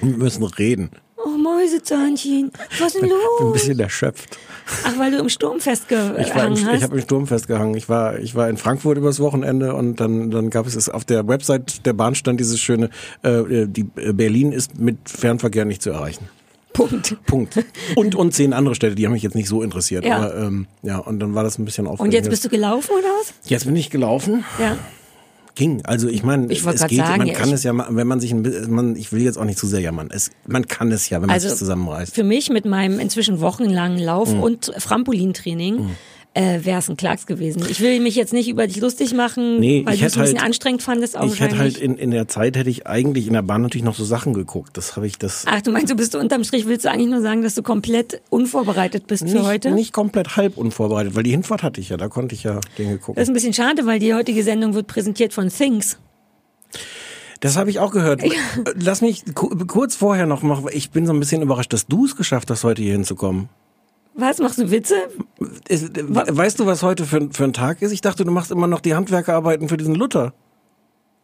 Wir müssen reden. Oh, Mäusezahnchen. Was ist denn Ich bin ein los? bisschen erschöpft. Ach, weil du im Sturm Ich war im, festgehangen ich hast. habe im Sturm festgehangen. Ich war, ich war in Frankfurt übers Wochenende und dann, dann gab es es auf der Website der Bahn stand dieses schöne, äh, die äh, Berlin ist mit Fernverkehr nicht zu erreichen. Punkt. Punkt. Und und zehn andere Städte, die haben mich jetzt nicht so interessiert. Ja. Aber ähm, ja, und dann war das ein bisschen aufregend. Und jetzt bist du gelaufen oder was? Jetzt bin ich gelaufen. Ja. Ging. Also ich meine, es geht. sagen, man ja, kann ich- es ja, wenn man sich, ein, man, ich will jetzt auch nicht zu sehr jammern. Es, man kann es ja, wenn man Also sich zusammenreißt. für mich mit meinem inzwischen wochenlangen Lauf Mhm. und Trampolintraining äh, wäre es ein Klacks gewesen. Ich will mich jetzt nicht über dich lustig machen, Nee, weil ich du es ein bisschen halt- anstrengend fandest. Ich hätte halt in, in der Zeit hätte ich eigentlich in der Bahn natürlich noch so Sachen geguckt. Das habe ich das Ach, du meinst, du bist unterm Strich, willst du eigentlich nur sagen, dass du komplett unvorbereitet bist für nicht, heute? nicht komplett halb unvorbereitet, weil die Hinfahrt hatte ich ja, da konnte ich ja Dinge Das gucken. ist ein bisschen schade, weil die heutige Sendung wird präsentiert von Things. Das habe ich auch gehört. Lass mich ku- kurz vorher noch machen. Ich bin so ein bisschen überrascht, dass du es geschafft hast, heute hier hinzukommen. Was, machst du Witze? Weißt du, was heute für, für ein Tag ist? Ich dachte, du machst immer noch die Handwerkerarbeiten für diesen Luther.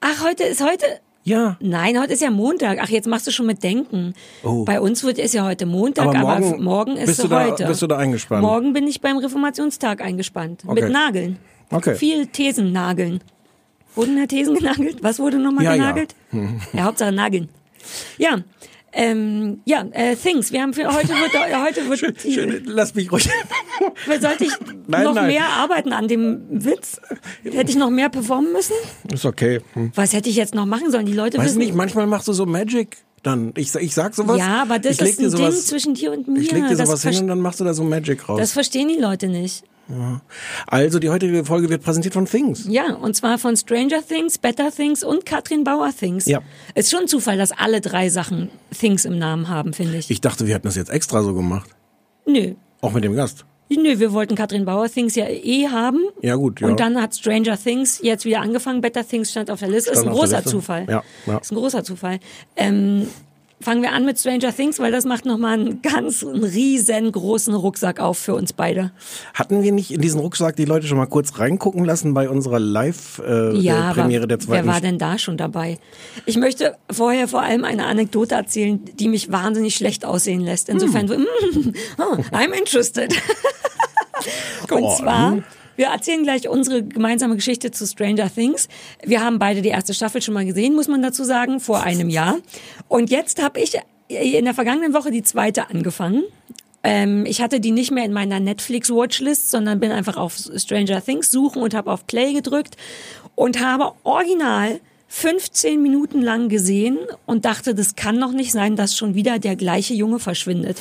Ach, heute ist heute... Ja. Nein, heute ist ja Montag. Ach, jetzt machst du schon mit Denken. Oh. Bei uns wird ist ja heute Montag, Aber aber morgen morgen, ist bist du da- heute. bist du da eingespannt? Morgen bin ich beim Reformationstag eingespannt. Okay. Mit Nageln. Okay. Viel Thesen nageln. Wurden da Thesen genagelt? Was wurde nochmal Ja, ja. genagelt? Ja. Hauptsache nageln. Ja. Ähm, ja, äh, Things. Wir haben für heute wird äh, heute wird Schön, lass mich ruhig. sollte ich Nein, noch nein. mehr arbeiten an dem Witz? Hätte ich noch mehr performen müssen? Ist okay. Hm. Was hätte ich jetzt noch machen sollen? Die Leute Weiß wissen nicht, manchmal machst du so Magic dann. Ich, ich sag sowas. Ja, aber das ist ein Ding sowas, zwischen dir und mir. Ich leg dir sowas hin und dann machst du da so Magic raus. Das verstehen die Leute nicht. Also, die heutige Folge wird präsentiert von Things. Ja, und zwar von Stranger Things, Better Things und Katrin Bauer Things. Ja. Ist schon ein Zufall, dass alle drei Sachen Things im Namen haben, finde ich. Ich dachte, wir hätten das jetzt extra so gemacht. Nö. Auch mit dem Gast. Nö, wir wollten Katrin Bauer Things ja eh haben. Ja, gut, ja. Und dann hat Stranger Things jetzt wieder angefangen. Better Things stand auf der Liste. Ist Stand ein auf der großer. Zufall. Ja, ja. Ist ein großer Zufall. Ähm, fangen wir an mit Stranger Things, weil das macht nochmal einen ganz einen riesengroßen Rucksack auf für uns beide. Hatten wir nicht in diesen Rucksack die Leute schon mal kurz reingucken lassen bei unserer Live-Premiere äh, Ja, der zweiten wer war denn da schon dabei? Ich möchte vorher vor allem eine Anekdote erzählen, die mich wahnsinnig schlecht aussehen lässt. Insofern, Hm. mm, oh, I'm interested. Und zwar, wir erzählen gleich unsere gemeinsame Geschichte zu Stranger Things. Wir haben beide die erste Staffel schon mal gesehen, muss man dazu sagen, vor einem Jahr. Und jetzt habe ich in der vergangenen Woche die zweite angefangen. Ähm, ich hatte die nicht mehr in meiner Netflix-Watchlist, sondern bin einfach auf Stranger Things suchen und habe auf Play gedrückt und habe original 15 Minuten lang gesehen und dachte, das kann doch nicht sein, dass schon wieder der gleiche Junge verschwindet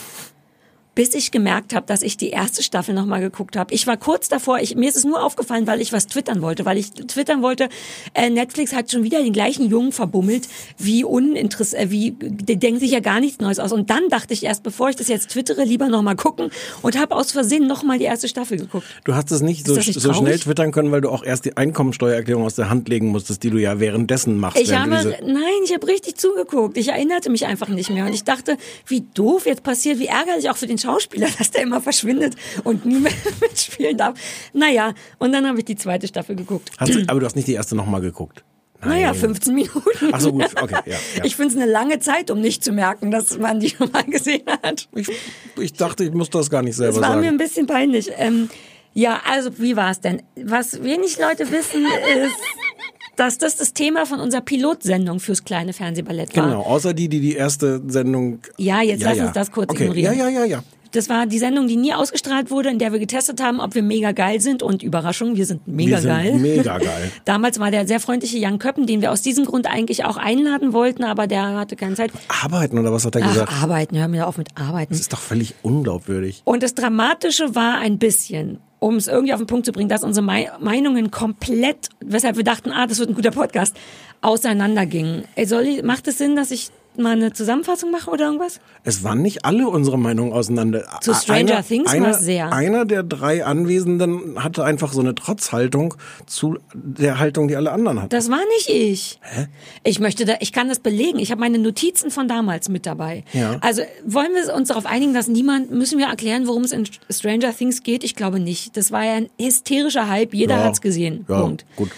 bis ich gemerkt habe, dass ich die erste Staffel nochmal geguckt habe. Ich war kurz davor, ich, mir ist es nur aufgefallen, weil ich was twittern wollte, weil ich twittern wollte, äh, Netflix hat schon wieder den gleichen Jungen verbummelt, wie uninteressant, äh, wie, der denkt sich ja gar nichts Neues aus. Und dann dachte ich erst, bevor ich das jetzt twittere, lieber nochmal gucken und habe aus Versehen nochmal die erste Staffel geguckt. Du hast es nicht, so, nicht so schnell twittern können, weil du auch erst die Einkommensteuererklärung aus der Hand legen musstest, die du ja währenddessen machst. Ich während habe, nein, ich habe richtig zugeguckt. Ich erinnerte mich einfach nicht mehr. Und ich dachte, wie doof jetzt passiert, wie ärgerlich auch für den Schauspieler, dass der immer verschwindet und nie mehr mitspielen darf. Naja, und dann habe ich die zweite Staffel geguckt. Du, aber du hast nicht die erste nochmal geguckt. Naja, Nein. 15 Minuten. Ach so, gut, okay, ja, ja. Ich finde es eine lange Zeit, um nicht zu merken, dass man die schon mal gesehen hat. Ich, ich dachte, ich muss das gar nicht selber Das war mir ein sagen. bisschen peinlich. Ähm, ja, also wie war es denn? Was wenig Leute wissen, ist, dass das das Thema von unserer Pilotsendung fürs kleine Fernsehballett war. Genau, außer die, die die erste Sendung... Ja, jetzt lass uns das kurz okay. ignorieren. Ja, ja, ja, ja. Das war die Sendung, die nie ausgestrahlt wurde, in der wir getestet haben, ob wir mega geil sind. Und Überraschung, wir sind mega Wir sind geil. mega geil. Damals war der sehr freundliche Jan Köppen, den wir aus diesem Grund eigentlich auch einladen wollten, aber der hatte keine Zeit. Arbeiten oder was hat er gesagt? Ach, arbeiten, hör mir auf mit arbeiten. Das ist doch völlig unglaubwürdig. Und das Dramatische war ein bisschen, um es irgendwie auf den Punkt zu bringen, dass unsere Mei- Meinungen komplett, weshalb wir dachten, ah, das wird ein guter Podcast, auseinandergingen. Ey, Soll ich, macht es Sinn, dass ich mal eine Zusammenfassung mache oder irgendwas? Es waren nicht alle unsere Meinungen auseinander. Zu Stranger Things einer, war's sehr. Einer der drei Anwesenden hatte einfach so eine Trotzhaltung zu der Haltung, die alle anderen hatten. Das war nicht ich. Ich möchte da, ich kann das belegen. Ich habe meine Notizen von damals mit dabei. Ja. Also wollen wir uns darauf einigen, dass niemand, müssen wir erklären, worum es in Stranger Things geht? Ich glaube nicht. Das war ja ein hysterischer Hype. Jeder Ja. hat's gesehen. Ja, Punkt. gut.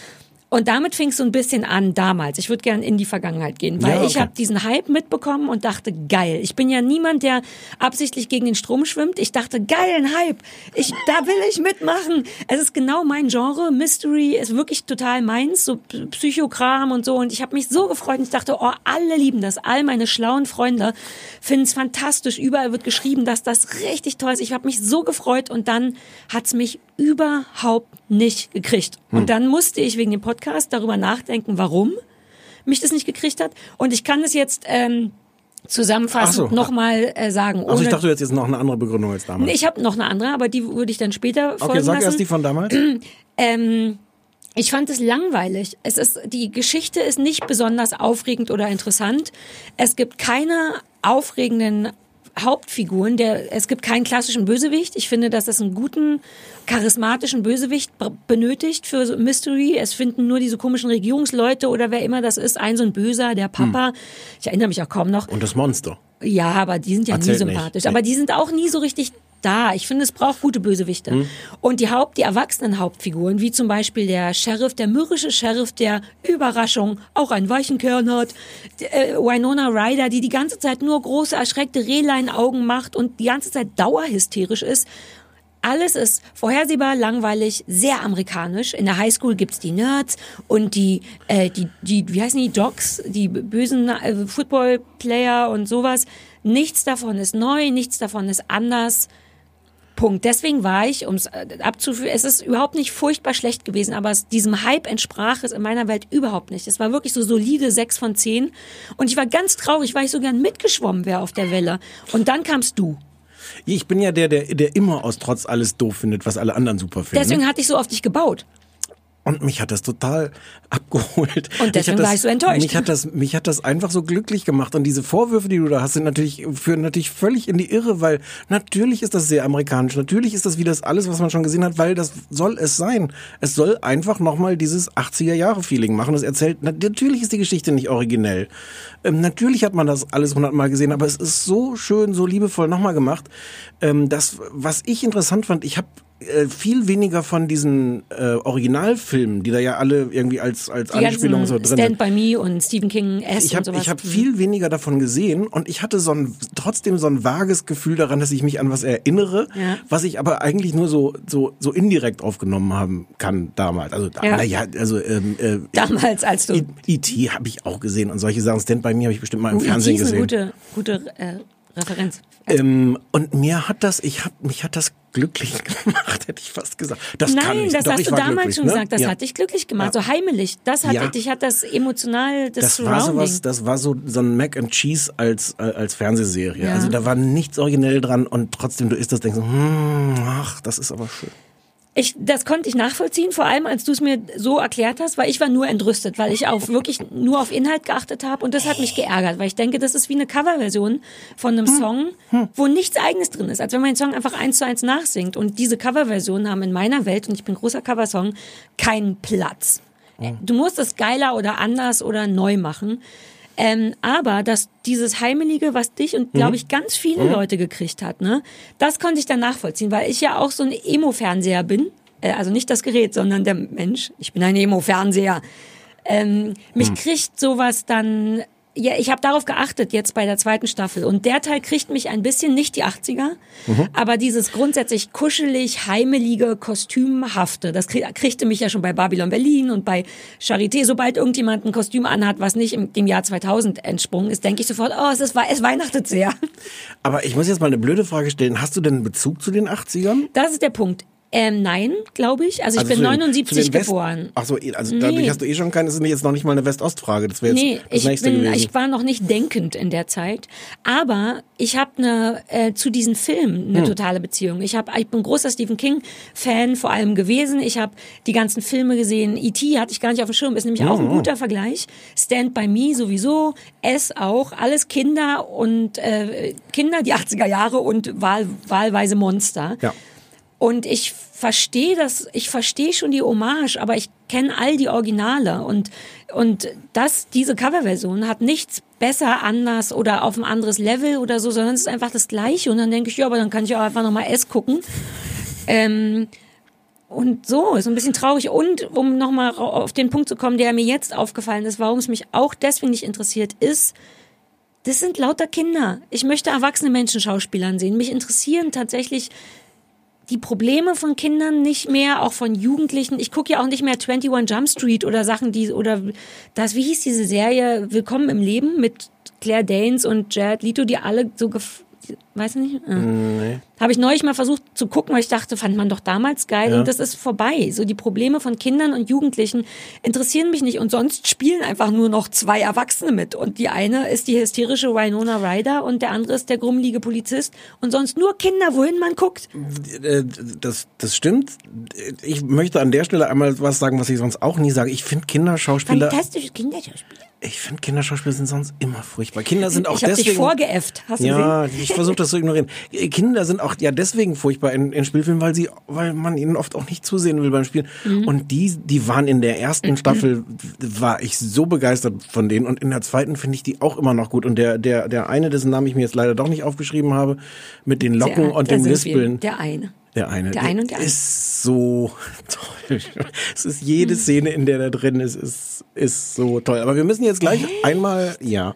Und damit fing es so ein bisschen an damals. Ich würde gern in die Vergangenheit gehen, weil Ja, ich okay. habe diesen Hype mitbekommen und dachte, geil. Ich bin ja niemand, der absichtlich gegen den Strom schwimmt. Ich dachte, geil, ein Hype. Ich, da will ich mitmachen. Es ist genau mein Genre. Mystery ist wirklich total meins, so Psychokram und so. Und ich habe mich so gefreut und ich dachte, oh, alle lieben das. All meine schlauen Freunde finden es fantastisch. Überall wird geschrieben, dass das richtig toll ist. Ich habe mich so gefreut und dann hat's mich überhaupt nicht gekriegt. Hm. Und dann musste ich wegen dem Podcast darüber nachdenken, warum mich das nicht gekriegt hat. Und ich kann es jetzt ähm, zusammenfassend so. nochmal äh, sagen. Also ich dachte, du hättest jetzt noch eine andere Begründung als damals. Nee, ich habe noch eine andere, aber die würde ich dann später folgen okay, sag lassen. erst die von damals. Ähm, ich fand es langweilig. Es ist, die Geschichte ist nicht besonders aufregend oder interessant. Es gibt keine aufregenden Hauptfiguren. Der, es gibt keinen klassischen Bösewicht. Ich finde, dass es einen guten, charismatischen Bösewicht benötigt für so Mystery. Es finden nur diese komischen Regierungsleute oder wer immer das ist, ein so ein Böser, der Papa. Ich erinnere mich auch kaum noch. Und das Monster. Ja, aber die sind ja Erzählt nie nicht. sympathisch. Nee. Aber die sind auch nie so richtig da. Ich finde, es braucht gute Bösewichte. Hm. Und die Haupt, die erwachsenen Hauptfiguren, wie zum Beispiel der Sheriff, der mürrische Sheriff, der Überraschung auch einen weichen Kern hat, äh, Winona Ryder, die die ganze Zeit nur große, erschreckte Rehlein-Augen macht und die ganze Zeit dauerhysterisch ist. Alles ist vorhersehbar, langweilig, sehr amerikanisch. In der Highschool gibt's die Nerds und die, äh, die, die, wie heißen die, Docs, die bösen äh, Football-Player und sowas. Nichts davon ist neu, nichts davon ist anders. Punkt. Deswegen war ich, um es abzuführen, es ist überhaupt nicht furchtbar schlecht gewesen, aber es, diesem Hype entsprach es in meiner Welt überhaupt nicht. Es war wirklich so solide sechs von zehn und ich war ganz traurig, weil ich so gern mitgeschwommen wäre auf der Welle. Und dann kamst du. Ich bin ja der, der, der immer aus Trotz alles doof findet, was alle anderen super finden. Deswegen hatte ich so auf dich gebaut. Und mich hat das total abgeholt. Und deswegen hat war ich so enttäuscht. Mich hat, das, mich hat das einfach so glücklich gemacht. Und diese Vorwürfe, die du da hast, sind natürlich, führen natürlich völlig in die Irre, weil natürlich ist das sehr amerikanisch. Natürlich ist das wie das alles, was man schon gesehen hat, weil das soll es sein. Es soll einfach nochmal dieses 80er-Jahre-Feeling machen. Es erzählt, na- natürlich ist die Geschichte nicht originell. Ähm, natürlich hat man das alles hundertmal gesehen, aber es ist so schön, so liebevoll nochmal gemacht. Ähm, das, was ich interessant fand, ich habe viel weniger von diesen äh, Originalfilmen, die da ja alle irgendwie als als Die Anspielung so drin Stand sind. by Me und Stephen King S Ich und habe sowas. ich hab Mhm. viel weniger davon gesehen und ich hatte so ein trotzdem so ein vages Gefühl daran, dass ich mich an was erinnere, Ja. was ich aber eigentlich nur so so so indirekt aufgenommen haben kann damals. Also Ja. na ja, also ähm, äh, Damals, als du- I- E.T. habe ich auch gesehen und solche Sachen. Stand by Me habe ich bestimmt mal im Oh, Fernsehen gesehen. gute, gute äh, Referenz. Ähm, und mir hat das, ich hab, mich hat das glücklich gemacht, hätte ich fast gesagt. Das kann Nein, ich. das Doch, hast ich du war damals schon ne? gesagt. Das ja. hat dich glücklich gemacht, Ja. so heimelig. Das hat Ja. dich hat das emotional, das, Das war Surrounding. sowas, das war so, so ein Mac and Cheese als, äh, als Fernsehserie. Ja. Also da war nichts originell dran und trotzdem, du isst das, denkst, so, hm, ach, das ist aber schön. Ich, das konnte ich nachvollziehen, vor allem als du es mir so erklärt hast, weil ich war nur entrüstet, weil ich auch wirklich nur auf Inhalt geachtet habe und das hat mich geärgert, weil ich denke, das ist wie eine Coverversion von einem Song, wo nichts Eigenes drin ist, als wenn man den Song einfach eins zu eins nachsingt. Und diese Coverversionen haben in meiner Welt, und ich bin großer Coversong, keinen Platz. Du musst es geiler oder anders oder neu machen. Ähm, aber dass dieses Heimelige, was dich und glaube ich ganz viele Leute gekriegt hat, ne, das konnte ich dann nachvollziehen, weil ich ja auch so ein Emo-Fernseher bin. Äh, also nicht das Gerät, sondern der Mensch. Ich bin ein Emo-Fernseher. Ähm, mich kriegt sowas dann ja, ich habe darauf geachtet jetzt bei der zweiten Staffel und der Teil kriegt mich ein bisschen nicht die 80er, Mhm. aber dieses grundsätzlich kuschelig, heimelige, kostümhafte, das krieg, kriegte mich ja schon bei Babylon Berlin und bei Charité, sobald irgendjemand ein Kostüm anhat, was nicht im, dem Jahr 2000 entsprungen ist, denke ich sofort, oh, es ist es weihnachtet sehr. Aber ich muss jetzt mal eine blöde Frage stellen. Hast du denn einen Bezug zu den 80ern? Das ist der Punkt. Ähm, nein, glaube ich. Also ich Also bin zu den- 79 zu den West- geboren. Ach so, also dadurch Nee. hast du eh schon keine, das ist jetzt noch nicht mal eine West-Ost-Frage. Das wäre jetzt Nee, das ich, nächste bin, gewesen. ich war noch nicht denkend in der Zeit. Aber ich habe eine äh, zu diesen Filmen Hm. eine totale Beziehung. Ich, hab, ich bin großer Stephen King-Fan vor allem gewesen. Ich habe die ganzen Filme gesehen. E.T. hatte ich gar nicht auf dem Schirm, ist nämlich auch Hm, ein guter Vergleich. Stand by Me sowieso, S auch. Alles Kinder und äh, Kinder, die 80er Jahre und wahl, wahlweise Monster. ja. Und ich verstehe das, ich verstehe schon die Hommage, aber ich kenne all die Originale und und das diese Coverversion hat nichts besser anders oder auf ein anderes Level oder so, sondern es ist einfach das gleiche und dann denke ich, ja, aber dann kann ich auch einfach nochmal S gucken. Ähm, und so, ist ein bisschen traurig. Und um nochmal auf den Punkt zu kommen, der mir jetzt aufgefallen ist, warum es mich auch deswegen nicht interessiert, ist, das sind lauter Kinder. Ich möchte erwachsene Menschen Schauspielern sehen. Mich interessieren tatsächlich die Probleme von Kindern nicht mehr, auch von Jugendlichen. Ich gucke ja auch nicht mehr 21 Jump Street oder Sachen, die, oder das, wie hieß diese Serie, Willkommen im Leben mit Claire Danes und Jared Leto, die alle so, gef weiß ich nicht? Nee. Habe ich neulich mal versucht zu gucken, weil ich dachte, fand man doch damals geil Ja. und das ist vorbei. So die Probleme von Kindern und Jugendlichen interessieren mich nicht und sonst spielen einfach nur noch zwei Erwachsene mit und die eine ist die hysterische Winona Ryder und der andere ist der grummelige Polizist und sonst nur Kinder, wohin man guckt. Äh, Das, das stimmt. Ich möchte an der Stelle einmal was sagen, was ich sonst auch nie sage. Ich finde Kinderschauspieler, Fantastische Kinderschauspieler. Ich finde Kinderschauspieler sind sonst immer furchtbar. Kinder sind auch ich habe deswegen. dich vorgeäfft, hast du ja, gesehen? ich versuche das zu ignorieren. Kinder sind auch ja deswegen furchtbar in, in Spielfilmen, weil sie, weil man ihnen oft auch nicht zusehen will beim Spielen. Mhm. Und die, die waren in der ersten Staffel war ich so begeistert von denen und in der zweiten finde ich die auch immer noch gut. Und der, der, der eine, dessen Namen ich mir jetzt leider doch nicht aufgeschrieben habe, mit den Locken Der- und dem. Lispeln. Der eine. Der eine. Der eine und der eine. ist so toll. Es ist jede Szene, in der der drin ist, ist, ist so toll. Aber wir müssen jetzt gleich einmal, ja,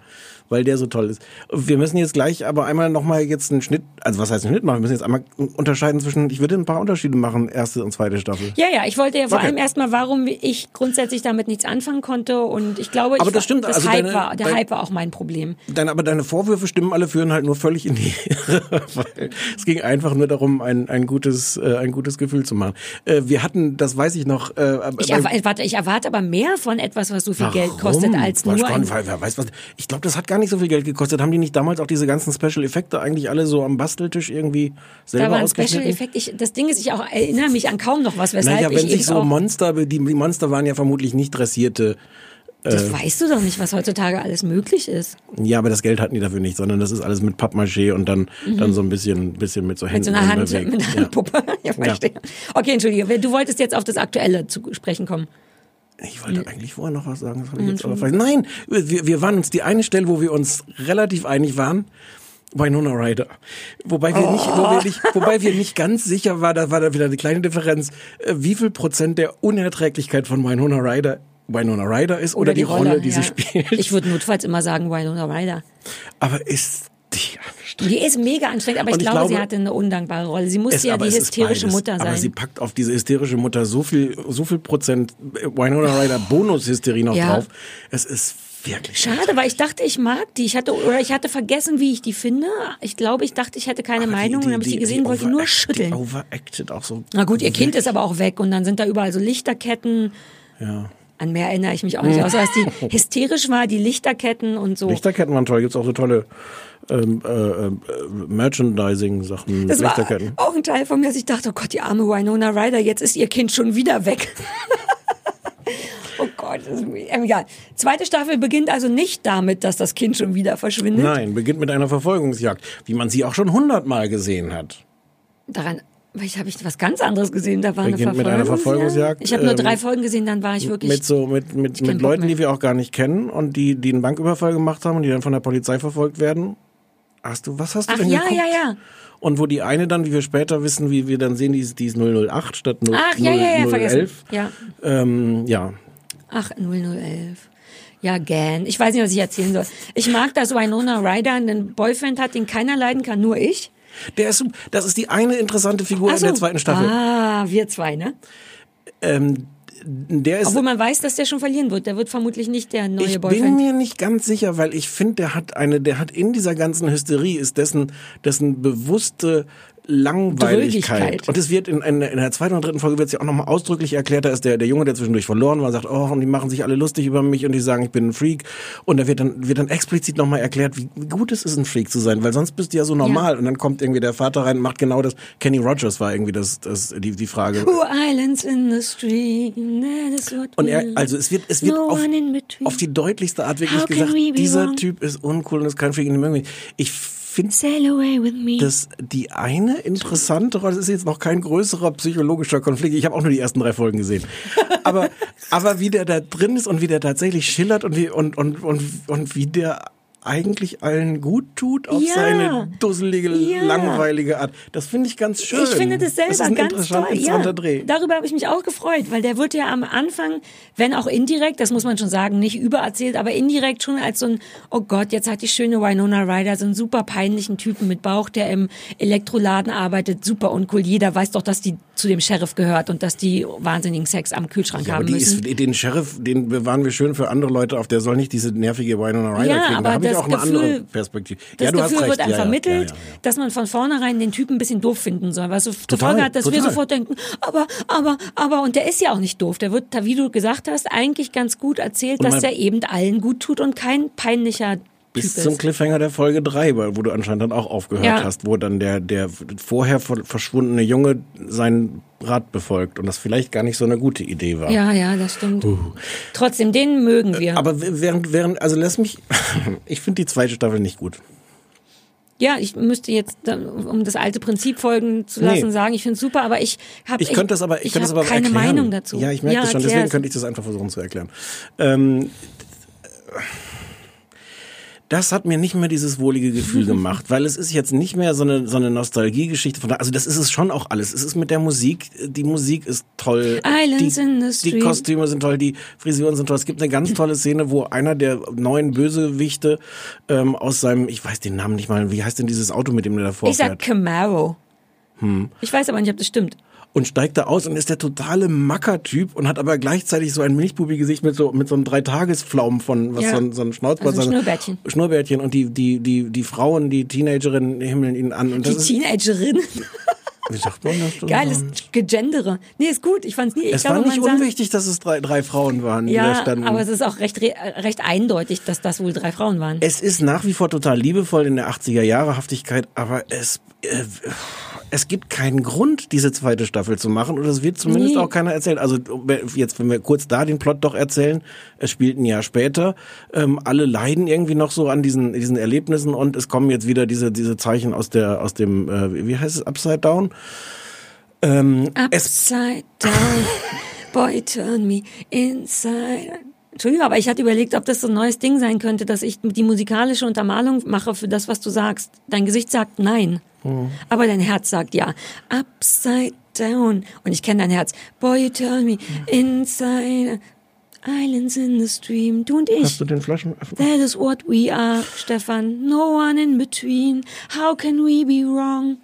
weil der so toll ist. Wir müssen jetzt gleich aber einmal nochmal jetzt einen Schnitt, also was heißt einen Schnitt machen? Wir müssen jetzt einmal unterscheiden zwischen, ich würde ein paar Unterschiede machen, erste und zweite Staffel. Ja, ja, ich wollte ja vor Okay. allem erstmal, warum ich grundsätzlich damit nichts anfangen konnte und ich glaube, ich Aber das war- stimmt, das also Hype deine- war, der dein- Hype war auch mein Problem. Deine, aber deine Vorwürfe stimmen alle führen halt nur völlig in die Irre, weil es ging einfach nur darum, ein, ein gutes, äh, ein gutes Gefühl zu machen. Äh, wir hatten, das weiß ich noch, äh, Ich erwarte, ich erwarte aber mehr von etwas, was so viel Geld Warum? kostet, als nur ein nicht, weil, wer weiß was. Ich glaube, das hat gar nicht so viel Geld gekostet. Haben die nicht damals auch diese ganzen Special Effekte eigentlich alle so am Basteltisch irgendwie selber da war ein Special ausgeschnitten? Effekt. Ich, das Ding ist, ich auch erinnere mich an kaum noch was, weshalb Naja, wenn ich sich so Monster, die, die Monster waren ja vermutlich nicht dressierte. das weißt du doch nicht, was heutzutage alles möglich ist. Ja, aber das Geld hatten die dafür nicht, sondern das ist alles mit Pappmaché und dann, dann so ein bisschen, bisschen mit so Mhm. Mit Händen so einer Hand, mit einer Ja. Handpuppe. Ja, verstehe. Okay, entschuldige. Du wolltest jetzt auf das Aktuelle zu sprechen kommen. Ich wollte eigentlich vorher noch was sagen, das habe ich jetzt aber vergessen. Nein, wir, wir waren uns die eine Stelle, wo wir uns relativ einig waren. Winona Ryder. Wobei wir nicht, wo wir nicht, wobei wir nicht ganz sicher war, da war da wieder eine kleine Differenz, äh, wie viel Prozent der Unerträglichkeit von Winona Ryder Winona Ryder ist oder, die, Rolle, die sie ja. spielt. Ich würde notfalls immer sagen Winona Ryder. aber ist die anstrengend. Die ist mega anstrengend, aber ich, Und ich glaube, sie glaube- hatte eine undankbare Rolle. Sie musste Es- ja die es hysterische. Mutter Aber sie sein. packt auf diese hysterische Mutter so viel, so viel Prozent Winona Ryder Bonus-Hysterie noch Ja. drauf. Es ist wirklich Schade, weil ich dachte, ich mag die. Ich hatte oder ich hatte vergessen, wie ich die finde. Ich glaube, ich dachte, ich hätte keine Aber die- Meinung. und dann habe ich die gesehen, wollte nur schütteln. Die overacted auch so. Na gut, ihr Kind ist aber auch weg und dann sind da überall so Lichterketten. Ja. An mehr erinnere ich mich auch nicht, außer dass die hysterisch war, die Lichterketten und so. Lichterketten waren toll. Gibt's auch so tolle ähm, äh, äh, Merchandising-Sachen. Das war auch ein Teil von mir, dass ich dachte, oh Gott, die arme Winona Ryder, jetzt ist ihr Kind schon wieder weg. oh Gott, das ist mir ähm, egal. Zweite Staffel beginnt also nicht damit, dass das Kind schon wieder verschwindet. Nein, beginnt mit einer Verfolgungsjagd, wie man sie auch schon hundertmal gesehen hat. Daran ich habe ich was ganz anderes gesehen. Da war eine Beginnt mit einer Verfolgungsjagd, Ich habe nur ähm, drei Folgen gesehen, dann war ich wirklich. Mit so mit mit, mit Leuten, die wir auch gar nicht kennen und die die einen Banküberfall gemacht haben und die dann von der Polizei verfolgt werden. Hast du was hast du Ach denn ja, geguckt? ja, ja. Und wo die eine dann, wie wir später wissen, wie wir dann sehen, die ist, die ist 008 statt 0, Ach ja, ja, ja, 011. vergessen. Ja. Ähm, ja. Ach, 0011. Ja, Gan. Ich weiß nicht, was ich erzählen soll. Ich mag, dass Winona Ryder einen Boyfriend hat, den keiner leiden kann, nur ich. Der ist, das ist die eine interessante Figur Ach in so. der zweiten Staffel. Ah, wir zwei, ne? Ähm, der ist, Obwohl man weiß, dass der schon verlieren wird. Der wird vermutlich nicht der neue ich bin Boyfriend. mir nicht ganz sicher, weil ich finde, der hat eine, der hat in dieser ganzen Hysterie ist dessen, dessen bewusste Langweiligkeit. Und es wird in, in, in der zweiten und dritten Folge wird es ja auch nochmal ausdrücklich erklärt, da ist der, der Junge, der zwischendurch verloren war, sagt, oh, und die machen sich alle lustig über mich und die sagen, ich bin ein Freak. Und da wird dann, wird dann explizit nochmal erklärt, wie, gut es ist, ein Freak zu sein, weil sonst bist du ja so normal. Ja. Und dann kommt irgendwie der Vater rein und macht genau das. Kenny Rogers war irgendwie das, das, die, die Frage. Two islands in the stream, that is what Und er, also es wird, es wird no auf, in auf die deutlichste Art wirklich How gesagt, dieser wrong? Typ ist uncool und ist kein Freak mögen mich. Ich finde Sail away with me. das die eine interessante Rolle, das ist jetzt noch kein größerer psychologischer Konflikt. Ich habe auch nur die ersten drei Folgen gesehen. Aber, aber wie der da drin ist und wie der tatsächlich schillert und wie, und, und, und, und wie der eigentlich allen gut tut auf Ja. seine dusselige, Ja. langweilige Art. Das finde ich ganz schön. Ich finde das selber das ist ein ganz interessant- toll. interessanter Ja, Dreh. darüber habe ich mich auch gefreut, weil der wird ja am Anfang, wenn auch indirekt, das muss man schon sagen, nicht übererzählt, aber indirekt schon als so ein, oh Gott, jetzt hat die schöne Winona Ryder so einen super peinlichen Typen mit Bauch, der im Elektroladen arbeitet, super uncool. Jeder weiß doch, dass die zu dem Sheriff gehört und dass die wahnsinnigen Sex am Kühlschrank Ja, haben müssen. ist, den Sheriff, den bewahren wir schön für andere Leute auf. Der soll nicht diese nervige Winona Ryder Ja, kriegen. aber Da das auch eine Gefühl- andere Perspektive. Das ja, Gefühl recht. wird einem ja, vermittelt, ja, dass man von vornherein den Typen ein bisschen doof finden soll. Was so zur Total, Folge hat, dass wir total. sofort denken, aber, aber, aber, und der ist ja auch nicht doof. Der wird, wie du gesagt hast, eigentlich ganz gut erzählt, dass der eben allen gut tut und kein peinlicher Bis Typ zum ist. Cliffhanger der Folge 3, wo du anscheinend dann auch aufgehört Ja. hast, wo dann der, der vorher ver- verschwundene Junge seinen Rat befolgt und das vielleicht gar nicht so eine gute Idee war. Ja, ja, das stimmt. Trotzdem, den mögen wir. Aber während, während, also lass mich, ich finde die zweite Staffel nicht gut. ja, ich müsste jetzt, um das alte Prinzip folgen zu lassen, Nee. sagen, ich finde es super, aber ich habe Ich könnte das aber, ich, könnte das hab aber keine erklären. Meinung dazu. Ja, ich merke das schon, deswegen erklär's. könnte ich das einfach versuchen zu erklären. Ähm, das hat mir nicht mehr dieses wohlige Gefühl gemacht, weil es ist jetzt nicht mehr so eine, so eine Nostalgiegeschichte von da, also das ist es schon auch alles. Es ist mit der Musik, die Musik ist toll. Islands die, in the die stream. Kostüme sind toll, die Frisuren sind toll. Es gibt eine ganz tolle Szene, wo einer der neuen Bösewichte ähm, aus seinem, ich weiß den Namen nicht mal, wie heißt denn dieses Auto, mit dem der davor Ich sag fährt? Camaro. Hm. Ich weiß aber nicht, ob das stimmt. Und steigt da aus und ist der totale Mackertyp und hat aber gleichzeitig so ein Milchbubi-Gesicht mit so mit so einem Dreitagesflaum von was Ja. so ein, so ein Schnauzbart Also ein Schnurrbärtchen. Schnurrbärtchen und die die die die Frauen die Teenagerinnen himmeln ihn an und Die das ist Teenagerin. wie sagt man das? Geiles Gegendere. Nee, ist gut. Ich fand's nie. Ich es glaube, war nicht man sagt- unwichtig, dass es drei, drei Frauen waren, die da Ja, standen. aber es ist auch recht, re- recht eindeutig, dass das wohl drei Frauen waren. Es ist nach wie vor total liebevoll in der 80er Jahre Haftigkeit, aber es äh, es gibt keinen Grund, diese zweite Staffel zu machen und es wird zumindest Nee. auch keiner erzählt. Also jetzt, wenn wir kurz da den Plot doch erzählen, es spielt ein Jahr später, ähm, alle leiden irgendwie noch so an diesen diesen Erlebnissen und es kommen jetzt wieder diese diese Zeichen aus der aus dem äh, wie heißt es Upside Down. Ähm, Upside down, boy turn me inside. Entschuldigung, aber ich hatte überlegt, ob das so ein neues Ding sein könnte, dass ich die musikalische Untermalung mache für das, was du sagst. Dein Gesicht sagt nein, Hm. aber dein Herz sagt ja. Upside down. Und ich kenne dein Herz. Boy, you turn me inside. Islands in the stream. Du und ich. hast du den Flaschenöffner? That is what we are, Stefan. No one in between. How can we be wrong?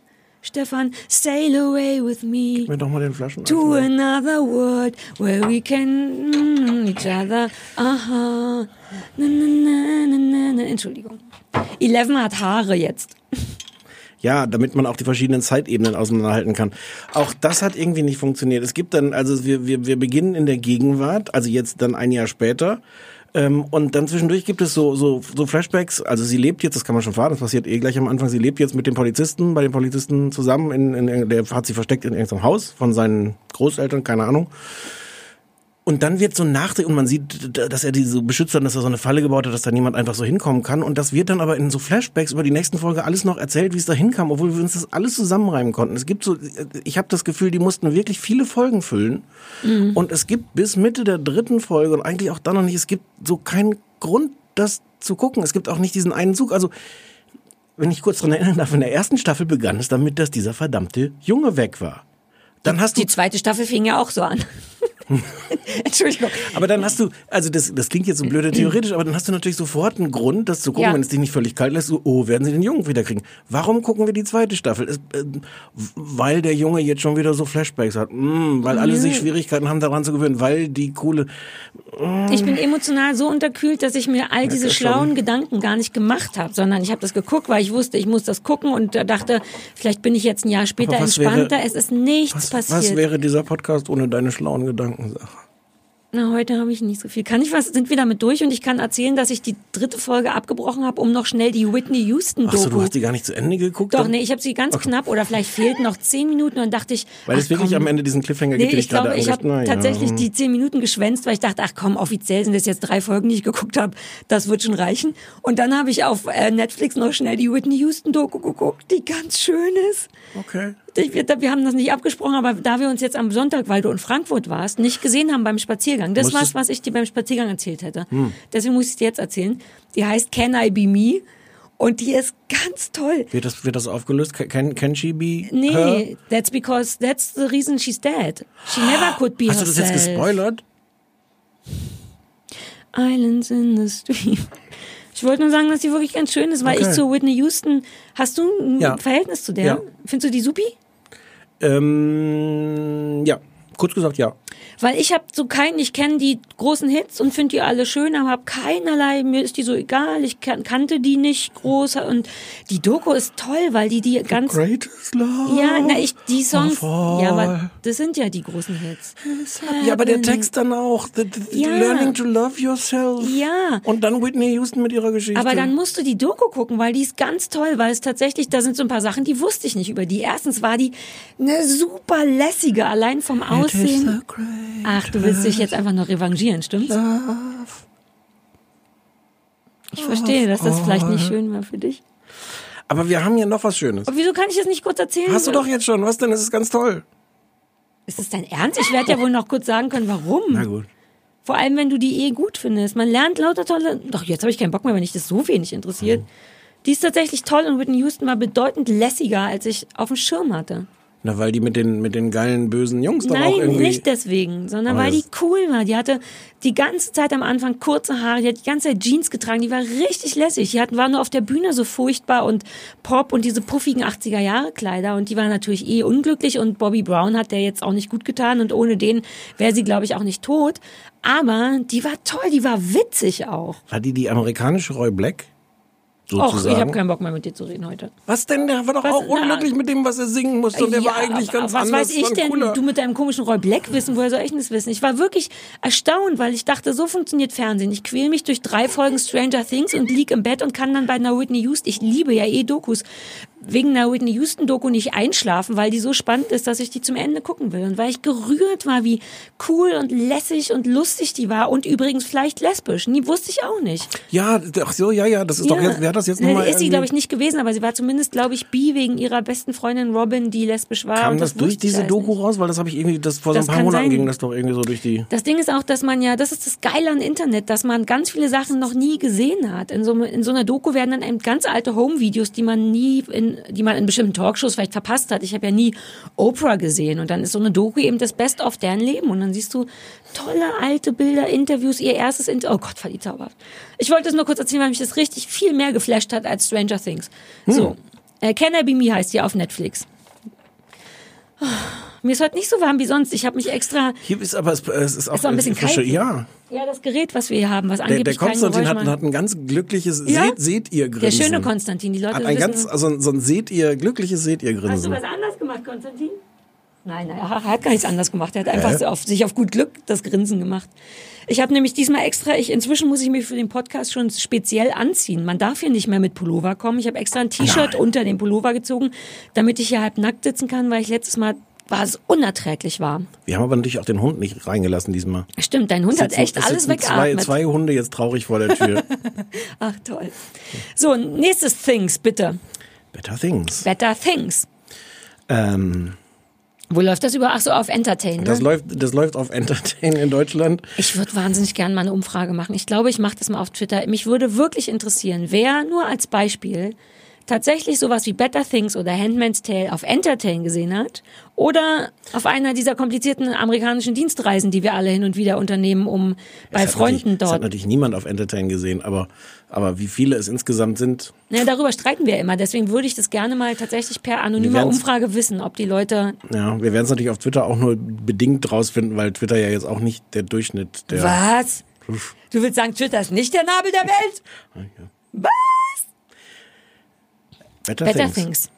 Stefan, sail away with me Mir doch mal den to Flaschenöffner. another world where we can mm, each other. Aha. Na, na, na, na, na, na. Entschuldigung. Eleven hat Haare jetzt. Ja, damit man auch die verschiedenen Zeitebenen auseinanderhalten kann. Auch das hat irgendwie nicht funktioniert. Es gibt dann, also wir, wir, wir beginnen in der Gegenwart, also jetzt dann ein Jahr später. Ähm, und dann zwischendurch gibt es so, so, so Flashbacks. Also sie lebt jetzt, das kann man schon fahren, das passiert eh gleich am Anfang. Sie lebt jetzt mit dem Polizisten, bei den Polizisten zusammen. In, in, der hat sie versteckt in irgendeinem Haus von seinen Großeltern, keine Ahnung. Und dann wird so Nachdreh und man sieht, dass er diese Beschützer, dass er so eine Falle gebaut hat, dass da niemand einfach so hinkommen kann. Und das wird dann aber in so Flashbacks über die nächsten Folge alles noch erzählt, wie es da hinkam, obwohl wir uns das alles zusammenreimen konnten. Es gibt so, ich habe das Gefühl, die mussten wirklich viele Folgen füllen. Und es gibt bis Mitte der dritten Folge und eigentlich auch dann noch nicht, es gibt so keinen Grund, das zu gucken. Es gibt auch nicht diesen einen Zug. Also, wenn ich kurz dran erinnern darf, in der ersten Staffel begann es damit, dass dieser verdammte Junge weg war. Dann hast du Die zweite Staffel fing ja auch so an. Entschuldigung. Aber dann hast du, also das, das klingt jetzt so blöde theoretisch, aber dann hast du natürlich sofort einen Grund, das zu gucken, Ja. wenn es dich nicht völlig kalt lässt, so, oh, werden sie den Jungen wiederkriegen. Warum gucken wir die zweite Staffel? Es, äh, weil der Junge jetzt schon wieder so Flashbacks hat. Mm, weil alle sich Schwierigkeiten haben, daran zu gewöhnen, weil die coole, Ich bin emotional so unterkühlt, dass ich mir all diese das schon. schlauen Gedanken gar nicht gemacht habe, sondern ich habe das geguckt, weil ich wusste, ich muss das gucken und da dachte, vielleicht bin ich jetzt ein Jahr später was wäre- entspannter. es ist nichts was, passiert. was wäre dieser Podcast ohne deine schlauen Gedanken, Sache? Na, heute habe ich nicht so viel. Kann ich was? Sind wir damit durch? Und ich kann erzählen, dass ich die dritte Folge abgebrochen habe, um noch schnell die Whitney Houston Doku. du hast die gar nicht zu Ende geguckt? Doch, dann? nee, ich habe sie ganz knapp oder vielleicht fehlten noch zehn Minuten und dachte ich, Weil es wirklich komm. am Ende diesen Cliffhanger Nee, gibt, den ich ich gerade glaube, ich habe ja. tatsächlich die zehn Minuten geschwänzt, weil ich dachte, ach komm, offiziell sind das jetzt drei Folgen, die ich geguckt habe. Das wird schon reichen. Und dann habe ich auf äh, Netflix noch schnell die Whitney Houston Doku geguckt, die ganz schön ist. Okay. Ich, wir, haben das nicht abgesprochen, aber da wir uns jetzt am Sonntag, weil du in Frankfurt warst, nicht gesehen haben beim Spaziergang, das war's, was ich dir beim Spaziergang erzählt hätte. Deswegen muss ich dir jetzt erzählen. Die heißt Can I Be Me? Und die ist ganz toll. Wird das, wird das aufgelöst? Can, can she be her? Nee, that's because that's the reason she's dead. She never could be Hast du das herself. jetzt gespoilert? Islands in the Stream. Ich wollte nur sagen, dass die wirklich ganz schön ist, weil Okay. ich zu Whitney Houston, hast du ein Ja. Verhältnis zu der? Ja. Findest du die supi? Ähm, ja, kurz gesagt, ja. Weil ich habe so keinen, ich kenne die großen Hits und finde die alle schön, aber habe keinerlei, mir ist die so egal, ich kan kannte die nicht groß und die Doku ist toll, weil die die ganz Greatest Love. ja, na ich die Songs, ja, aber das sind ja die großen Hits. Ja, aber der Text dann auch. The, the, Ja. Learning to love yourself. Ja. Und dann Whitney Houston mit ihrer Geschichte. Aber dann musst du die Doku gucken, weil die ist ganz toll, weil es tatsächlich, da sind so ein paar Sachen, die wusste ich nicht über die. Erstens war die eine super lässige, allein vom Aussehen. Ach, du willst dich jetzt einfach nur revanchieren, stimmt's? Ich verstehe, dass das vielleicht nicht schön war für dich. Aber wir haben hier noch was Schönes. Aber wieso kann ich das nicht kurz erzählen? Hast du doch jetzt schon. Was denn? Das ist ganz toll. Ist das dein Ernst? Ich werde ja wohl noch kurz sagen können, warum. Na gut. Vor allem, wenn du die eh gut findest. Man lernt lauter tolle. Doch, jetzt habe ich keinen Bock mehr, wenn dich das so wenig interessiert. Die ist tatsächlich toll und Whitney Houston war bedeutend lässiger, als ich auf dem Schirm hatte. Na, weil die mit den, mit den geilen, bösen Jungs doch auch Nein, irgendwie... nicht deswegen, sondern Aber weil die cool war. Die hatte die ganze Zeit am Anfang kurze Haare, die hat die ganze Zeit Jeans getragen, die war richtig lässig. Die hat, war nur auf der Bühne so furchtbar und Pop und diese puffigen 80er-Jahre-Kleider und die war natürlich eh unglücklich und Bobby Brown hat der jetzt auch nicht gut getan und ohne den wäre sie, glaube ich, auch nicht tot. Aber die war toll, die war witzig auch. War die die amerikanische Roy Black? Och, ich habe keinen Bock mehr mit dir zu reden heute. was denn? Der war doch Was- auch na- unglücklich mit dem, was er singen musste. Und der war eigentlich ganz was anders. weiß ich denn? cooler. Du mit deinem komischen Roy Black wissen, woher soll ich denn das wissen? Ich war wirklich erstaunt, weil ich dachte, so funktioniert Fernsehen. Ich quäl mich durch drei Folgen Stranger Things und lieg im Bett und kann dann bei einer Whitney Houston, ich liebe ja eh Dokus, wegen einer Whitney Houston Doku nicht einschlafen, weil die so spannend ist, dass ich die zum Ende gucken will. Und weil ich gerührt war, wie cool und lässig und lustig die war und übrigens vielleicht lesbisch. Nie wusste ich auch nicht. Ja, ach so, ja, ja, das ist doch jetzt, wer hat das jetzt nochmal Ist sie, glaube ich, nicht gewesen, aber sie war zumindest, glaube ich, bi wegen ihrer besten Freundin Robin, die lesbisch war. Kam und das, durch diese Doku nicht. raus? Weil das habe ich irgendwie, das vor Das so ein paar Monaten sein. ging das doch irgendwie so durch die. Das Ding ist auch, dass man ja, das ist das Geile an Internet, dass man ganz viele Sachen noch nie gesehen hat. In so, in so einer Doku werden dann eben ganz alte Home-Videos, die man nie, in, die man in bestimmten Talkshows vielleicht verpasst hat. Ich habe ja nie Oprah gesehen und dann ist so eine Doku eben das Best of deren Leben und dann siehst du tolle alte Bilder, Interviews, ihr erstes Interview. Oh Gott, war die zauberhaft. Ich wollte es nur kurz erzählen, weil mich das richtig viel mehr geflasht hat als Stranger Things. So, äh, Can I Be Me heißt die auf Netflix. Mir ist heute nicht so warm wie sonst. Ich habe mich extra Hier ist aber, es, es ist auch Ist auch ein bisschen frische, kalt. Ja. Ja, das Gerät, was wir hier haben, was Der, der angeblich kein Konstantin hat, hat ein ganz glückliches Ja? Seht, seht ihr Der Grinsen. schöne Konstantin, die Leute Hat ein wissen, ganz, also so ein Seht ihr, glückliches Seht ihr Hast du Grinsen. was anders gemacht, Konstantin? Nein, nein, er hat gar nichts anders gemacht. Er hat einfach so auf, sich auf gut Glück das Grinsen gemacht. Ich habe nämlich diesmal extra, ich, inzwischen muss ich mich für den Podcast schon speziell anziehen. Man darf hier nicht mehr mit Pullover kommen. Ich habe extra ein T-Shirt unter den Pullover gezogen, damit ich hier halb nackt sitzen kann, weil ich letztes Mal war es unerträglich warm. Wir haben aber natürlich auch den Hund nicht reingelassen diesmal. Stimmt, dein Hund hat Sitzen- echt es alles sitzen zwei, weggeatmet. zwei Hunde jetzt traurig vor der Tür. Ach toll. So, nächstes Things, bitte. Better Things. Better Things. Ähm, Wo läuft das über? Ach so, auf Entertain. Ne? das, läuft, das läuft auf Entertain in Deutschland. Ich würde wahnsinnig gerne mal eine Umfrage machen. Ich glaube, ich mache das mal auf Twitter. Mich würde wirklich interessieren, wer nur als Beispiel tatsächlich sowas wie Better Things oder Handmaid's Tale auf Entertain gesehen hat oder auf einer dieser komplizierten amerikanischen Dienstreisen, die wir alle hin und wieder unternehmen, um bei Es Freunden natürlich- Es hat dort. natürlich niemand auf Entertain gesehen, aber, aber wie viele es insgesamt sind, Ja, darüber streiten wir immer. Deswegen würde ich das gerne mal tatsächlich per anonymer Umfrage wissen, ob die Leute. ja, wir werden es natürlich auf Twitter auch nur bedingt rausfinden, weil Twitter ja jetzt auch nicht der Durchschnitt der. Was? Du willst sagen, Twitter ist nicht der Nabel der Welt? Was? Better, Better Things. Things.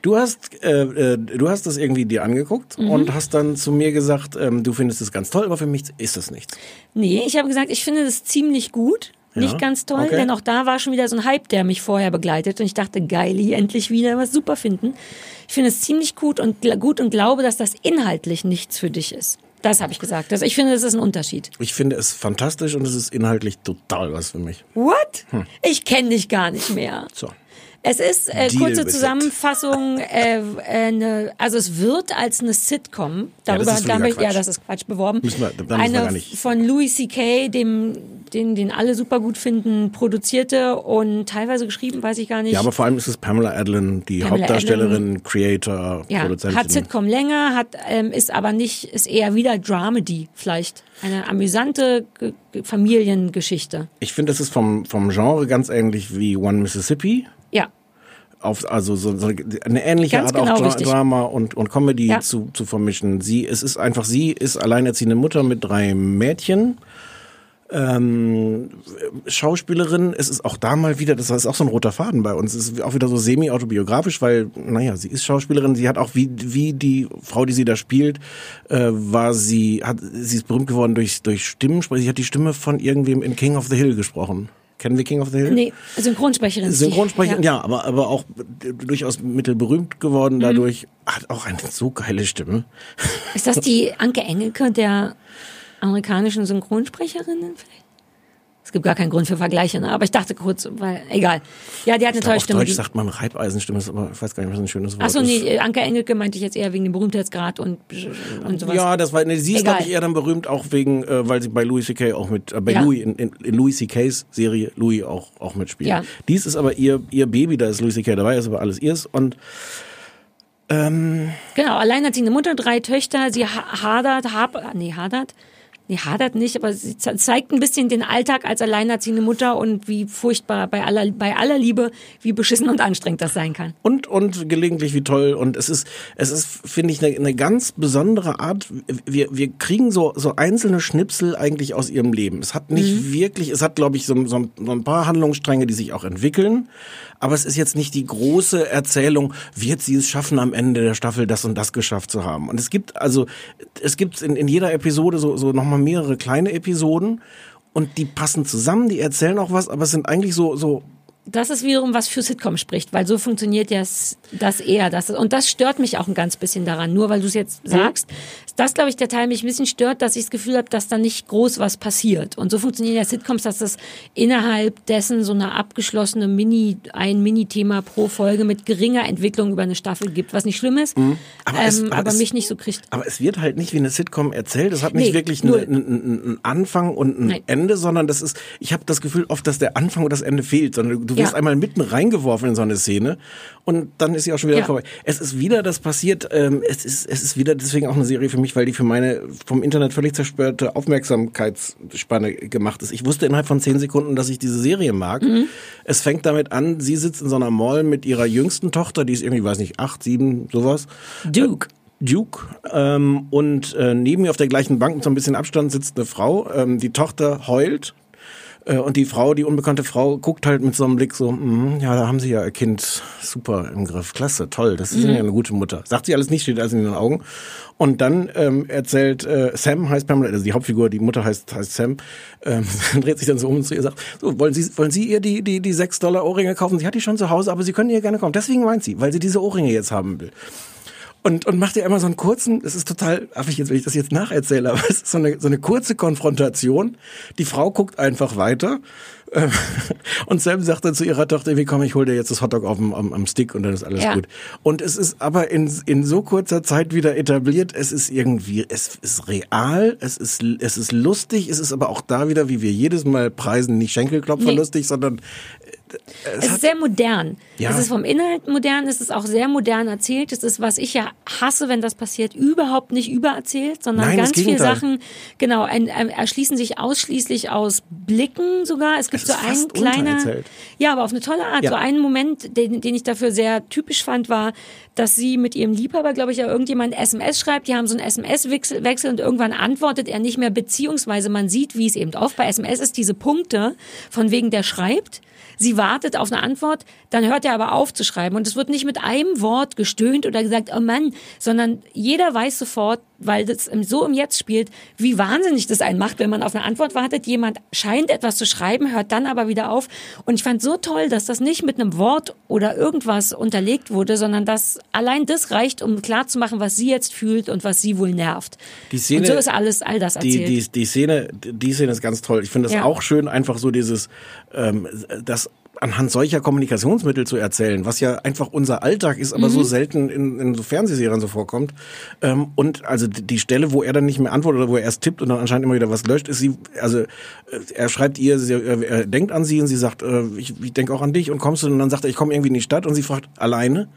Du hast, äh, äh, du hast das irgendwie dir angeguckt Mhm. und hast dann zu mir gesagt, ähm, du findest es ganz toll, aber für mich ist es nichts. Nee, ich habe gesagt, ich finde das ziemlich gut. Ja, Nicht ganz toll, okay. denn auch da war schon wieder so ein Hype, der mich vorher begleitet. Und ich dachte, geil, hier endlich wieder was super finden. Ich finde es ziemlich gut und, gut und glaube, dass das inhaltlich nichts für dich ist. Das habe ich gesagt. Also ich finde, das ist ein Unterschied. Ich finde es fantastisch und es ist inhaltlich total was für mich. What? Hm. Ich kenne dich gar nicht mehr. So. Es ist äh, kurze. Zusammenfassung, äh, äh, ne, also es wird als eine Sitcom, darüber das ist völliger damit, ja, Quatsch. das ist Quatsch beworben. Wir- wir eine gar nicht- von Louis C.K., dem, den, den alle super gut finden, produzierte und teilweise geschrieben, weiß ich gar nicht. Ja, aber vor allem ist es Pamela Adlon, die Pamela Hauptdarstellerin, Creator, ja, Produzentin. hat Sitcom länger, hat, ähm, ist aber nicht, ist eher wieder Dramedy vielleicht. Eine amüsante Ge- Familiengeschichte. Ich finde, es ist vom, vom Genre ganz ähnlich wie One Mississippi. Auf, also so, so eine ähnliche Ganz Art genau auch Dra richtig. Drama und, und Comedy Ja. zu, zu vermischen. Sie, es ist einfach, sie ist alleinerziehende Mutter mit drei Mädchen. Ähm, Schauspielerin, es ist auch da mal wieder, das ist auch so ein roter Faden bei uns, es ist auch wieder so semi-autobiografisch, weil, naja, sie ist Schauspielerin, sie hat auch wie, wie die Frau, die sie da spielt, äh, war sie, hat, sie ist berühmt geworden durch, durch Stimmensprache, sie hat die Stimme von irgendwem in King of the Hill gesprochen. Kennen wir King of the Hill? Nee, Synchronsprecherin. Synchronsprecherin, Ja. ja, aber, aber auch durchaus mittelberühmt geworden dadurch. Hat auch eine so geile Stimme. Ist das die Anke Engelke der amerikanischen Synchronsprecherinnen vielleicht? Es gibt gar keinen Grund für Vergleiche, ne? aber ich dachte kurz, weil, egal. Ja, die hat eine tolle Auf Stimme. Deutsch die- sagt man Reibeisenstimme, ist aber ich weiß gar nicht, was ein schönes Wort Achso, ist. nee, Anke Engelke meinte ich jetzt eher wegen dem Berühmtheitsgrad und, und sowas. Ja, das war, nee, sie ist, glaube ich, eher dann berühmt, auch wegen, äh, weil sie bei Louis C.K. auch mit, äh, bei Ja. Louis, in, in, in Louis C.K.'s Serie Louis auch, auch mitspielt. Ja. Dies ist aber ihr, ihr Baby, da ist Louis C.K. dabei, ist aber alles ihrs und Genau, alleinerziehende Mutter, drei Töchter, sie ha- hadert, hab, nee, hadert, nee, hadert nicht, aber sie ze- zeigt ein bisschen den Alltag als alleinerziehende Mutter und wie furchtbar bei aller, bei aller Liebe, wie beschissen und anstrengend das sein kann. und und gelegentlich wie toll. Und es ist es ist finde ich eine, eine ganz besondere Art. Wir wir kriegen so so einzelne Schnipsel eigentlich aus ihrem Leben. Es hat nicht wirklich es hat glaube ich so, so, ein- so ein paar Handlungsstränge die sich auch entwickeln. Aber es ist jetzt nicht die große Erzählung wird sie es schaffen am Ende der Staffel das und das geschafft zu haben? Und es gibt also es gibt in, in jeder Episode so so noch mal mehrere kleine Episoden und die passen zusammen die erzählen auch was aber es sind eigentlich so so Das ist wiederum was für Sitcom spricht, weil so funktioniert ja das eher. Das, und das stört mich auch ein ganz bisschen daran. Nur weil du es jetzt sagst, ist das, glaube ich, der Teil mich ein bisschen stört, dass ich das Gefühl habe, dass da nicht groß was passiert. Und so funktionieren ja Sitcoms, dass es innerhalb dessen so eine abgeschlossene Mini, ein Mini-Thema pro Folge mit geringer Entwicklung über eine Staffel gibt, was nicht schlimm ist, Mhm. Aber aber, es- ähm, aber aber es- mich nicht so kriegt. Aber es wird halt nicht wie eine Sitcom erzählt. Es hat nicht Nee, wirklich null. eine, einen, einen Anfang und ein Nein. Ende, sondern das ist, ich habe das Gefühl oft, dass der Anfang und das Ende fehlt, sondern du wirst Ja. einmal mitten reingeworfen in so eine Szene und dann ist sie auch schon wieder Ja. vorbei. Es ist wieder das passiert, ähm, es ist, es ist wieder deswegen auch eine Serie für mich, weil die für meine vom Internet völlig zerstörte Aufmerksamkeitsspanne gemacht ist. Ich wusste innerhalb von zehn Sekunden, dass ich diese Serie mag. Mhm. Es fängt damit an, sie sitzt in so einer Mall mit ihrer jüngsten Tochter, die ist irgendwie, weiß nicht, acht, sieben, sowas. Duke. Duke ähm, und äh, neben mir auf der gleichen Bank mit so ein bisschen Abstand sitzt eine Frau. Ähm, die Tochter heult äh, und die Frau, die unbekannte Frau, guckt halt mit so einem Blick so, "Mhm, ja, da haben sie ja ihr Kind super im Griff, klasse, toll, das ist ja eine gute Mutter. Sagt sie alles nicht, steht alles in den Augen. Und dann ähm, erzählt äh, Sam heißt Pamela, also die Hauptfigur, die Mutter heißt heißt Sam, ähm, dreht sich dann so um und zu ihr sagt, so wollen Sie wollen Sie ihr die die die sechs Dollar Ohrringe kaufen? Sie hat die schon zu Hause, aber Sie können ihr gerne kaufen. Deswegen meint sie, weil sie diese Ohrringe jetzt haben will und, und macht ja immer so einen kurzen, das ist total affig jetzt, wenn ich das jetzt nacherzähle, aber es ist so eine, so eine kurze Konfrontation. Die Frau guckt einfach weiter Ähm, Und Sam sagt dann zu ihrer Tochter, wie komm, ich hol dir jetzt das Hotdog auf dem, am, am Stick und dann ist alles Ja. gut. Und es ist aber in, in so kurzer Zeit wieder etabliert, es ist irgendwie, es ist real, es ist, es ist lustig, es ist aber auch da wieder, wie wir jedes Mal preisen, nicht Schenkelklopfer Nee. lustig, sondern Es ist sehr modern. Ja. Es ist vom Inhalt modern, es ist auch sehr modern erzählt. Es ist, was ich ja hasse, wenn das passiert, überhaupt nicht übererzählt, sondern Nein, ganz viele. Sachen, genau, ein, ein, erschließen sich ausschließlich aus Blicken sogar. Es gibt Es so einen untererzählt. ja, aber auf eine tolle Art. Ja. So einen Moment, den, den ich dafür sehr typisch fand, war, dass sie mit ihrem Liebhaber, glaube ich, ja irgendjemand SMS schreibt. Die haben so einen SMS-Wechsel Wechsel und irgendwann antwortet er nicht mehr, beziehungsweise man sieht, wie es eben oft bei SMS ist, diese Punkte, von wegen der schreibt. Sie wartet auf eine Antwort, dann hört er aber auf zu schreiben. Und es wird nicht mit einem Wort gestöhnt oder gesagt, oh Mann, sondern jeder weiß sofort, weil das so im Jetzt spielt, wie wahnsinnig das einen macht, wenn man auf eine Antwort wartet. Jemand scheint etwas zu schreiben, hört dann aber wieder auf. Und ich fand so toll, dass das nicht mit einem Wort oder irgendwas unterlegt wurde, sondern dass allein das reicht, um klarzumachen, was sie jetzt fühlt und was sie wohl nervt. Die Szene- und so ist alles, all das die, erzählt. die, die Szene, die Szene ist ganz toll. Ich finde das Ja. auch schön, einfach so dieses, ähm, das anhand solcher Kommunikationsmittel zu erzählen, was ja einfach unser Alltag ist, aber Mhm. so selten in, in so Fernsehserien so vorkommt. Ähm, und also die Stelle, wo er dann nicht mehr antwortet oder wo er erst tippt und dann anscheinend immer wieder was löscht, ist sie, also äh, er schreibt ihr, sie, er, er denkt an sie und sie sagt, äh, ich, ich denke auch an dich und kommst du und dann sagt er, ich komme irgendwie in die Stadt und sie fragt, alleine?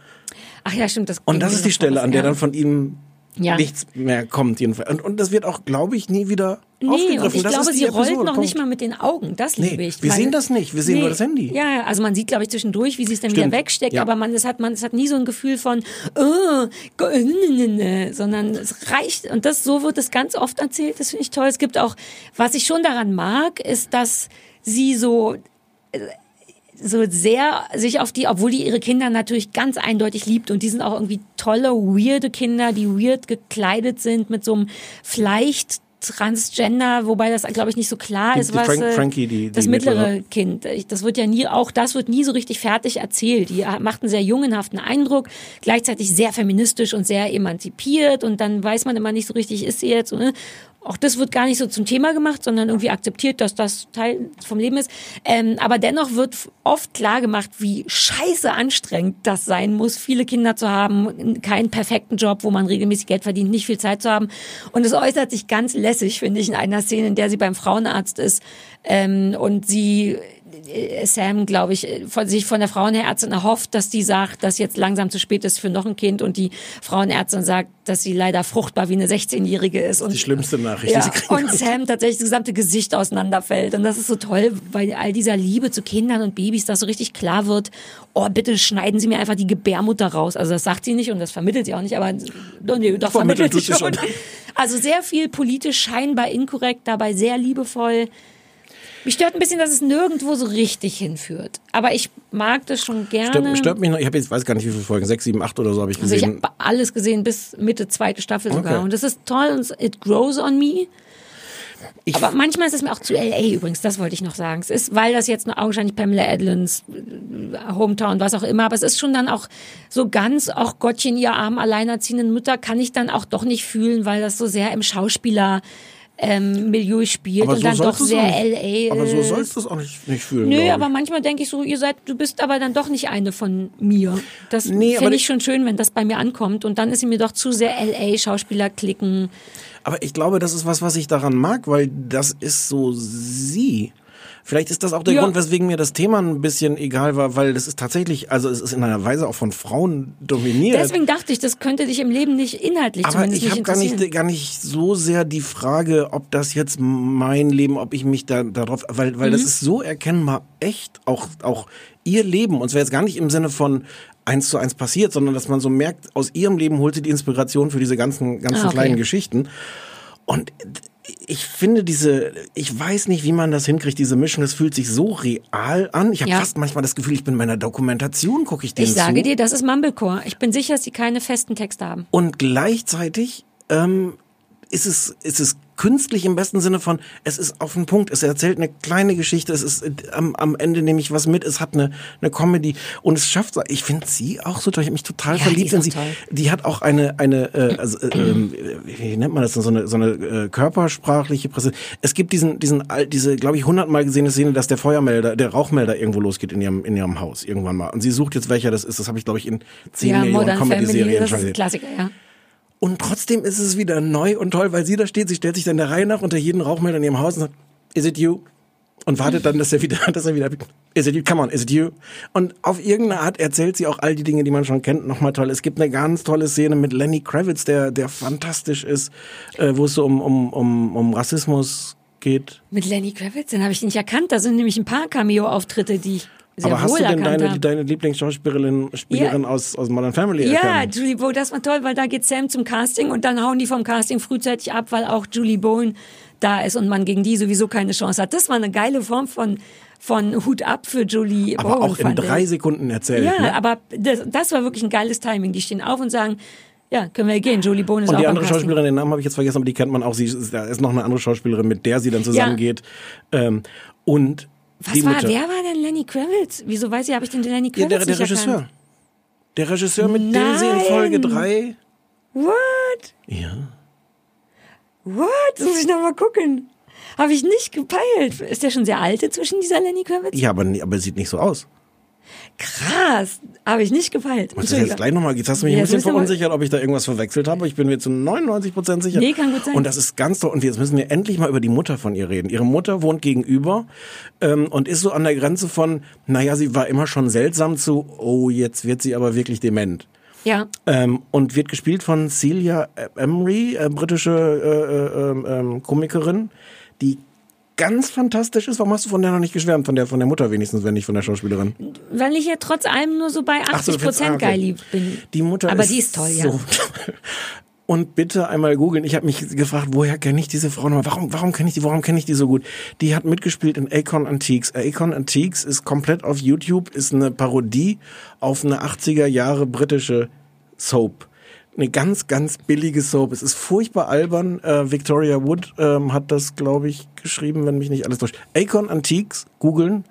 Ach ja, stimmt. Das Und das ist die Stelle, an der dann von ihm Ja. nichts mehr kommt jedenfalls. Und, und das wird auch, glaube ich, nie wieder Nee, aufgegriffen. und ich das glaube, sie rollt Episode. noch Punkt. nicht mal mit den Augen. Das Nee, liebe ich. wir sehen das nicht. Wir sehen nur das Handy. Ja, also man sieht, glaube ich, zwischendurch, wie sie es dann Stimmt. wieder wegsteckt, Ja. aber man, es hat, man, es hat nie so ein Gefühl von, oh, sondern es reicht. Und das, so wird es ganz oft erzählt. Das finde ich toll. Es gibt auch, was ich schon daran mag, ist, dass sie so, so sehr sich auf die, obwohl die ihre Kinder natürlich ganz eindeutig liebt und die sind auch irgendwie tolle, weirde Kinder, die weird gekleidet sind mit so einem vielleicht Transgender, wobei das glaube ich nicht so klar Die- ist, die was Frank- äh, Frankie, die- das mittlere mittlere. Kind. Das wird ja nie, auch das wird nie so richtig fertig erzählt. Die macht einen sehr jungenhaften Eindruck, gleichzeitig sehr feministisch und sehr emanzipiert und dann weiß man immer nicht so richtig, ist sie jetzt, äh, auch das wird gar nicht so zum Thema gemacht, sondern irgendwie akzeptiert, dass das Teil vom Leben ist. Ähm, aber dennoch wird oft klar gemacht, wie scheiße anstrengend das sein muss, viele Kinder zu haben, keinen perfekten Job, wo man regelmäßig Geld verdient, nicht viel Zeit zu haben. Und es äußert sich ganz lässig, finde ich, in einer Szene, in der sie beim Frauenarzt ist ähm, und sie Sam, glaube ich, äh, von sich von der Frauenärztin erhofft, dass die sagt, dass jetzt langsam zu spät ist für noch ein Kind und die Frauenärztin sagt, dass sie leider fruchtbar wie eine 16-Jährige ist. Und Die schlimmste Nachricht, ja, die sie kriegen und Sam tatsächlich das gesamte Gesicht auseinanderfällt. Und das ist so toll, weil all dieser Liebe zu Kindern und Babys, dass so richtig klar wird, oh, bitte schneiden Sie mir einfach die Gebärmutter raus. Also das sagt sie nicht und das vermittelt sie auch nicht, aber doch, nee, doch Vermittelt vermittelt sie schon. schon. Also sehr viel politisch scheinbar inkorrekt, dabei sehr liebevoll. Mich stört ein bisschen, dass es nirgendwo so richtig hinführt. Aber ich mag das schon gerne. Stört, stört mich noch, ich habe jetzt, weiß gar nicht, wie viele Folgen, sechs, sieben, acht oder so habe ich Also ich gesehen. habe alles gesehen bis Mitte zweite Staffel sogar. Okay. Und das ist toll und it grows on me. Ich- Aber manchmal ist es mir auch zu LA übrigens, das wollte ich noch sagen. Es ist, weil das jetzt nur augenscheinlich Pamela Adlins äh, Hometown, was auch immer, aber es ist schon dann auch so ganz, auch Gottchen, ihr armen, alleinerziehenden Mütter, kann ich dann auch doch nicht fühlen, weil das so sehr im Schauspieler ähm, Milieu spielt aber und so dann doch sehr LA Aber so sollst du es auch nicht, nicht fühlen. Nö, aber manchmal denke ich so, ihr seid, du bist aber dann doch nicht eine von mir. Das Nee, finde ich schon schön, wenn das bei mir ankommt. Und dann ist sie mir doch zu sehr LA-Schauspieler klicken. Aber ich glaube, das ist was, was ich daran mag, weil das ist so sie. Vielleicht ist das auch der Ja. Grund, weswegen mir das Thema ein bisschen egal war, weil das ist tatsächlich, also es ist in einer Weise auch von Frauen dominiert. Deswegen dachte ich, das könnte dich im Leben nicht inhaltlich Aber ich habe gar nicht, gar nicht so sehr die Frage, ob das jetzt mein Leben, ob ich mich da darauf, weil, weil Mhm. das ist so erkennbar echt, auch, auch ihr Leben. Und zwar jetzt gar nicht im Sinne von eins zu eins passiert, sondern dass man so merkt, aus ihrem Leben holt sie die Inspiration für diese ganzen, ganzen Ah, okay. kleinen Geschichten. Und ich finde diese, ich weiß nicht, wie man das hinkriegt, diese Mischung, das fühlt sich so real an. Ich habe Ja. fast manchmal das Gefühl, ich bin bei einer Dokumentation, gucke ich denen Ich sage zu. dir, das ist Mumblecore. Ich bin sicher, dass die keine festen Texte haben. Und gleichzeitig ähm, ist es ist es künstlich im besten Sinne von, es ist auf den Punkt, es erzählt eine kleine Geschichte, es ist äh, am, am Ende nehme ich was mit, es hat eine, eine Comedy und es schafft, ich finde sie auch so toll, ich habe mich total Ja, verliebt in sie. toll. Die hat auch eine, eine äh, also, äh, ähm, wie nennt man das, denn, so eine, so eine äh, körpersprachliche Präsenz. Es gibt diesen, diesen, diese, glaube ich, hundertmal gesehene Szene, dass der Feuermelder, der Rauchmelder irgendwo losgeht in ihrem, in ihrem Haus irgendwann mal. Und sie sucht jetzt, welcher das ist. Das habe ich, glaube ich, in zehn Ja, Millionen Comedy-Serien schon gesehen. Klassiker, ja. Und trotzdem ist es wieder neu und toll, weil sie da steht, sie stellt sich dann der Reihe nach unter jeden Rauchmelder in ihrem Haus und sagt, is it you? Und wartet dann, dass er wieder, dass er wieder, is it you? Come on, is it you? Und auf irgendeine Art erzählt sie auch all die Dinge, die man schon kennt, nochmal toll. Es gibt eine ganz tolle Szene mit Lenny Kravitz, der, der fantastisch ist, äh, wo es so um, um, um, um Rassismus geht. Mit Lenny Kravitz, den habe ich nicht erkannt. Da sind nämlich ein paar Cameo-Auftritte, die ich Aber hast du denn deine, deine Lieblingsschauspielerin Spielerin Ja. aus, aus Modern Family Ja, erkannt? Julie Bowen, das war toll, weil da geht Sam zum Casting und dann hauen die vom Casting frühzeitig ab, weil auch Julie Bowen da ist und man gegen die sowieso keine Chance hat. Das war eine geile Form von, von Hut ab für Julie Aber Bowen. auch in fand ich. drei Sekunden erzählt. Ja, ne? aber das, das war wirklich ein geiles Timing. Die stehen auf und sagen, ja, können wir gehen. Julie Bowen ist Und die andere. Schauspielerin, den Namen habe ich jetzt vergessen, aber die kennt man auch. Sie ist, da ist noch eine andere Schauspielerin, mit der sie dann zusammengeht. Ähm, und Was die war, Mutter. wer war denn Lenny Kravitz? Wieso weiß ich, habe ich den Lenny Ja, Kravitz der, der nicht Regisseur. erkannt? Der Regisseur, mit dem sie in Folge Nein. 3. What? Ja. What? Das muss ich noch mal gucken. Habe ich nicht gepeilt. Ist der schon sehr alt zwischen dieser Lenny Kravitz? Ja, aber, aber sieht nicht so aus. Krass. Habe ich nicht gepeilt. Was das jetzt gleich nochmal Jetzt hast du mich Ja, ein bisschen verunsichert, ob ich da irgendwas verwechselt habe. Ich bin mir zu 99% sicher. Nee, kann gut sein. Und das ist ganz toll. Und jetzt müssen wir endlich mal über die Mutter von ihr reden. Ihre Mutter wohnt gegenüber ähm, und ist so an der Grenze von, naja, sie war immer schon seltsam zu, oh, jetzt wird sie aber wirklich dement. Ja. Ähm, und wird gespielt von Celia Emery, äh, britische äh, äh, ähm, ähm, Komikerin, die ganz fantastisch ist. Warum hast du von der noch nicht geschwärmt? Von der, von der Mutter wenigstens, wenn nicht von der Schauspielerin. Weil ich ja trotz allem nur so bei 80 Ach so, Prozent ah, okay. geil lieb bin. Die Mutter Aber ist die ist toll, so ja. toll. Und bitte einmal googeln. Ich habe mich gefragt, woher kenne ich diese Frau nochmal? Warum, warum kenne ich die? Warum kenne ich die so gut? Die hat mitgespielt in Akon Antiques. Akon Antiques ist komplett auf YouTube, ist eine Parodie auf eine 80er Jahre britische Soap. Eine ganz, ganz billige Soap. Es ist furchtbar albern. Äh, Victoria Wood ähm, hat das, glaube ich, geschrieben, wenn mich nicht alles täuscht. Akon Antiques, googeln.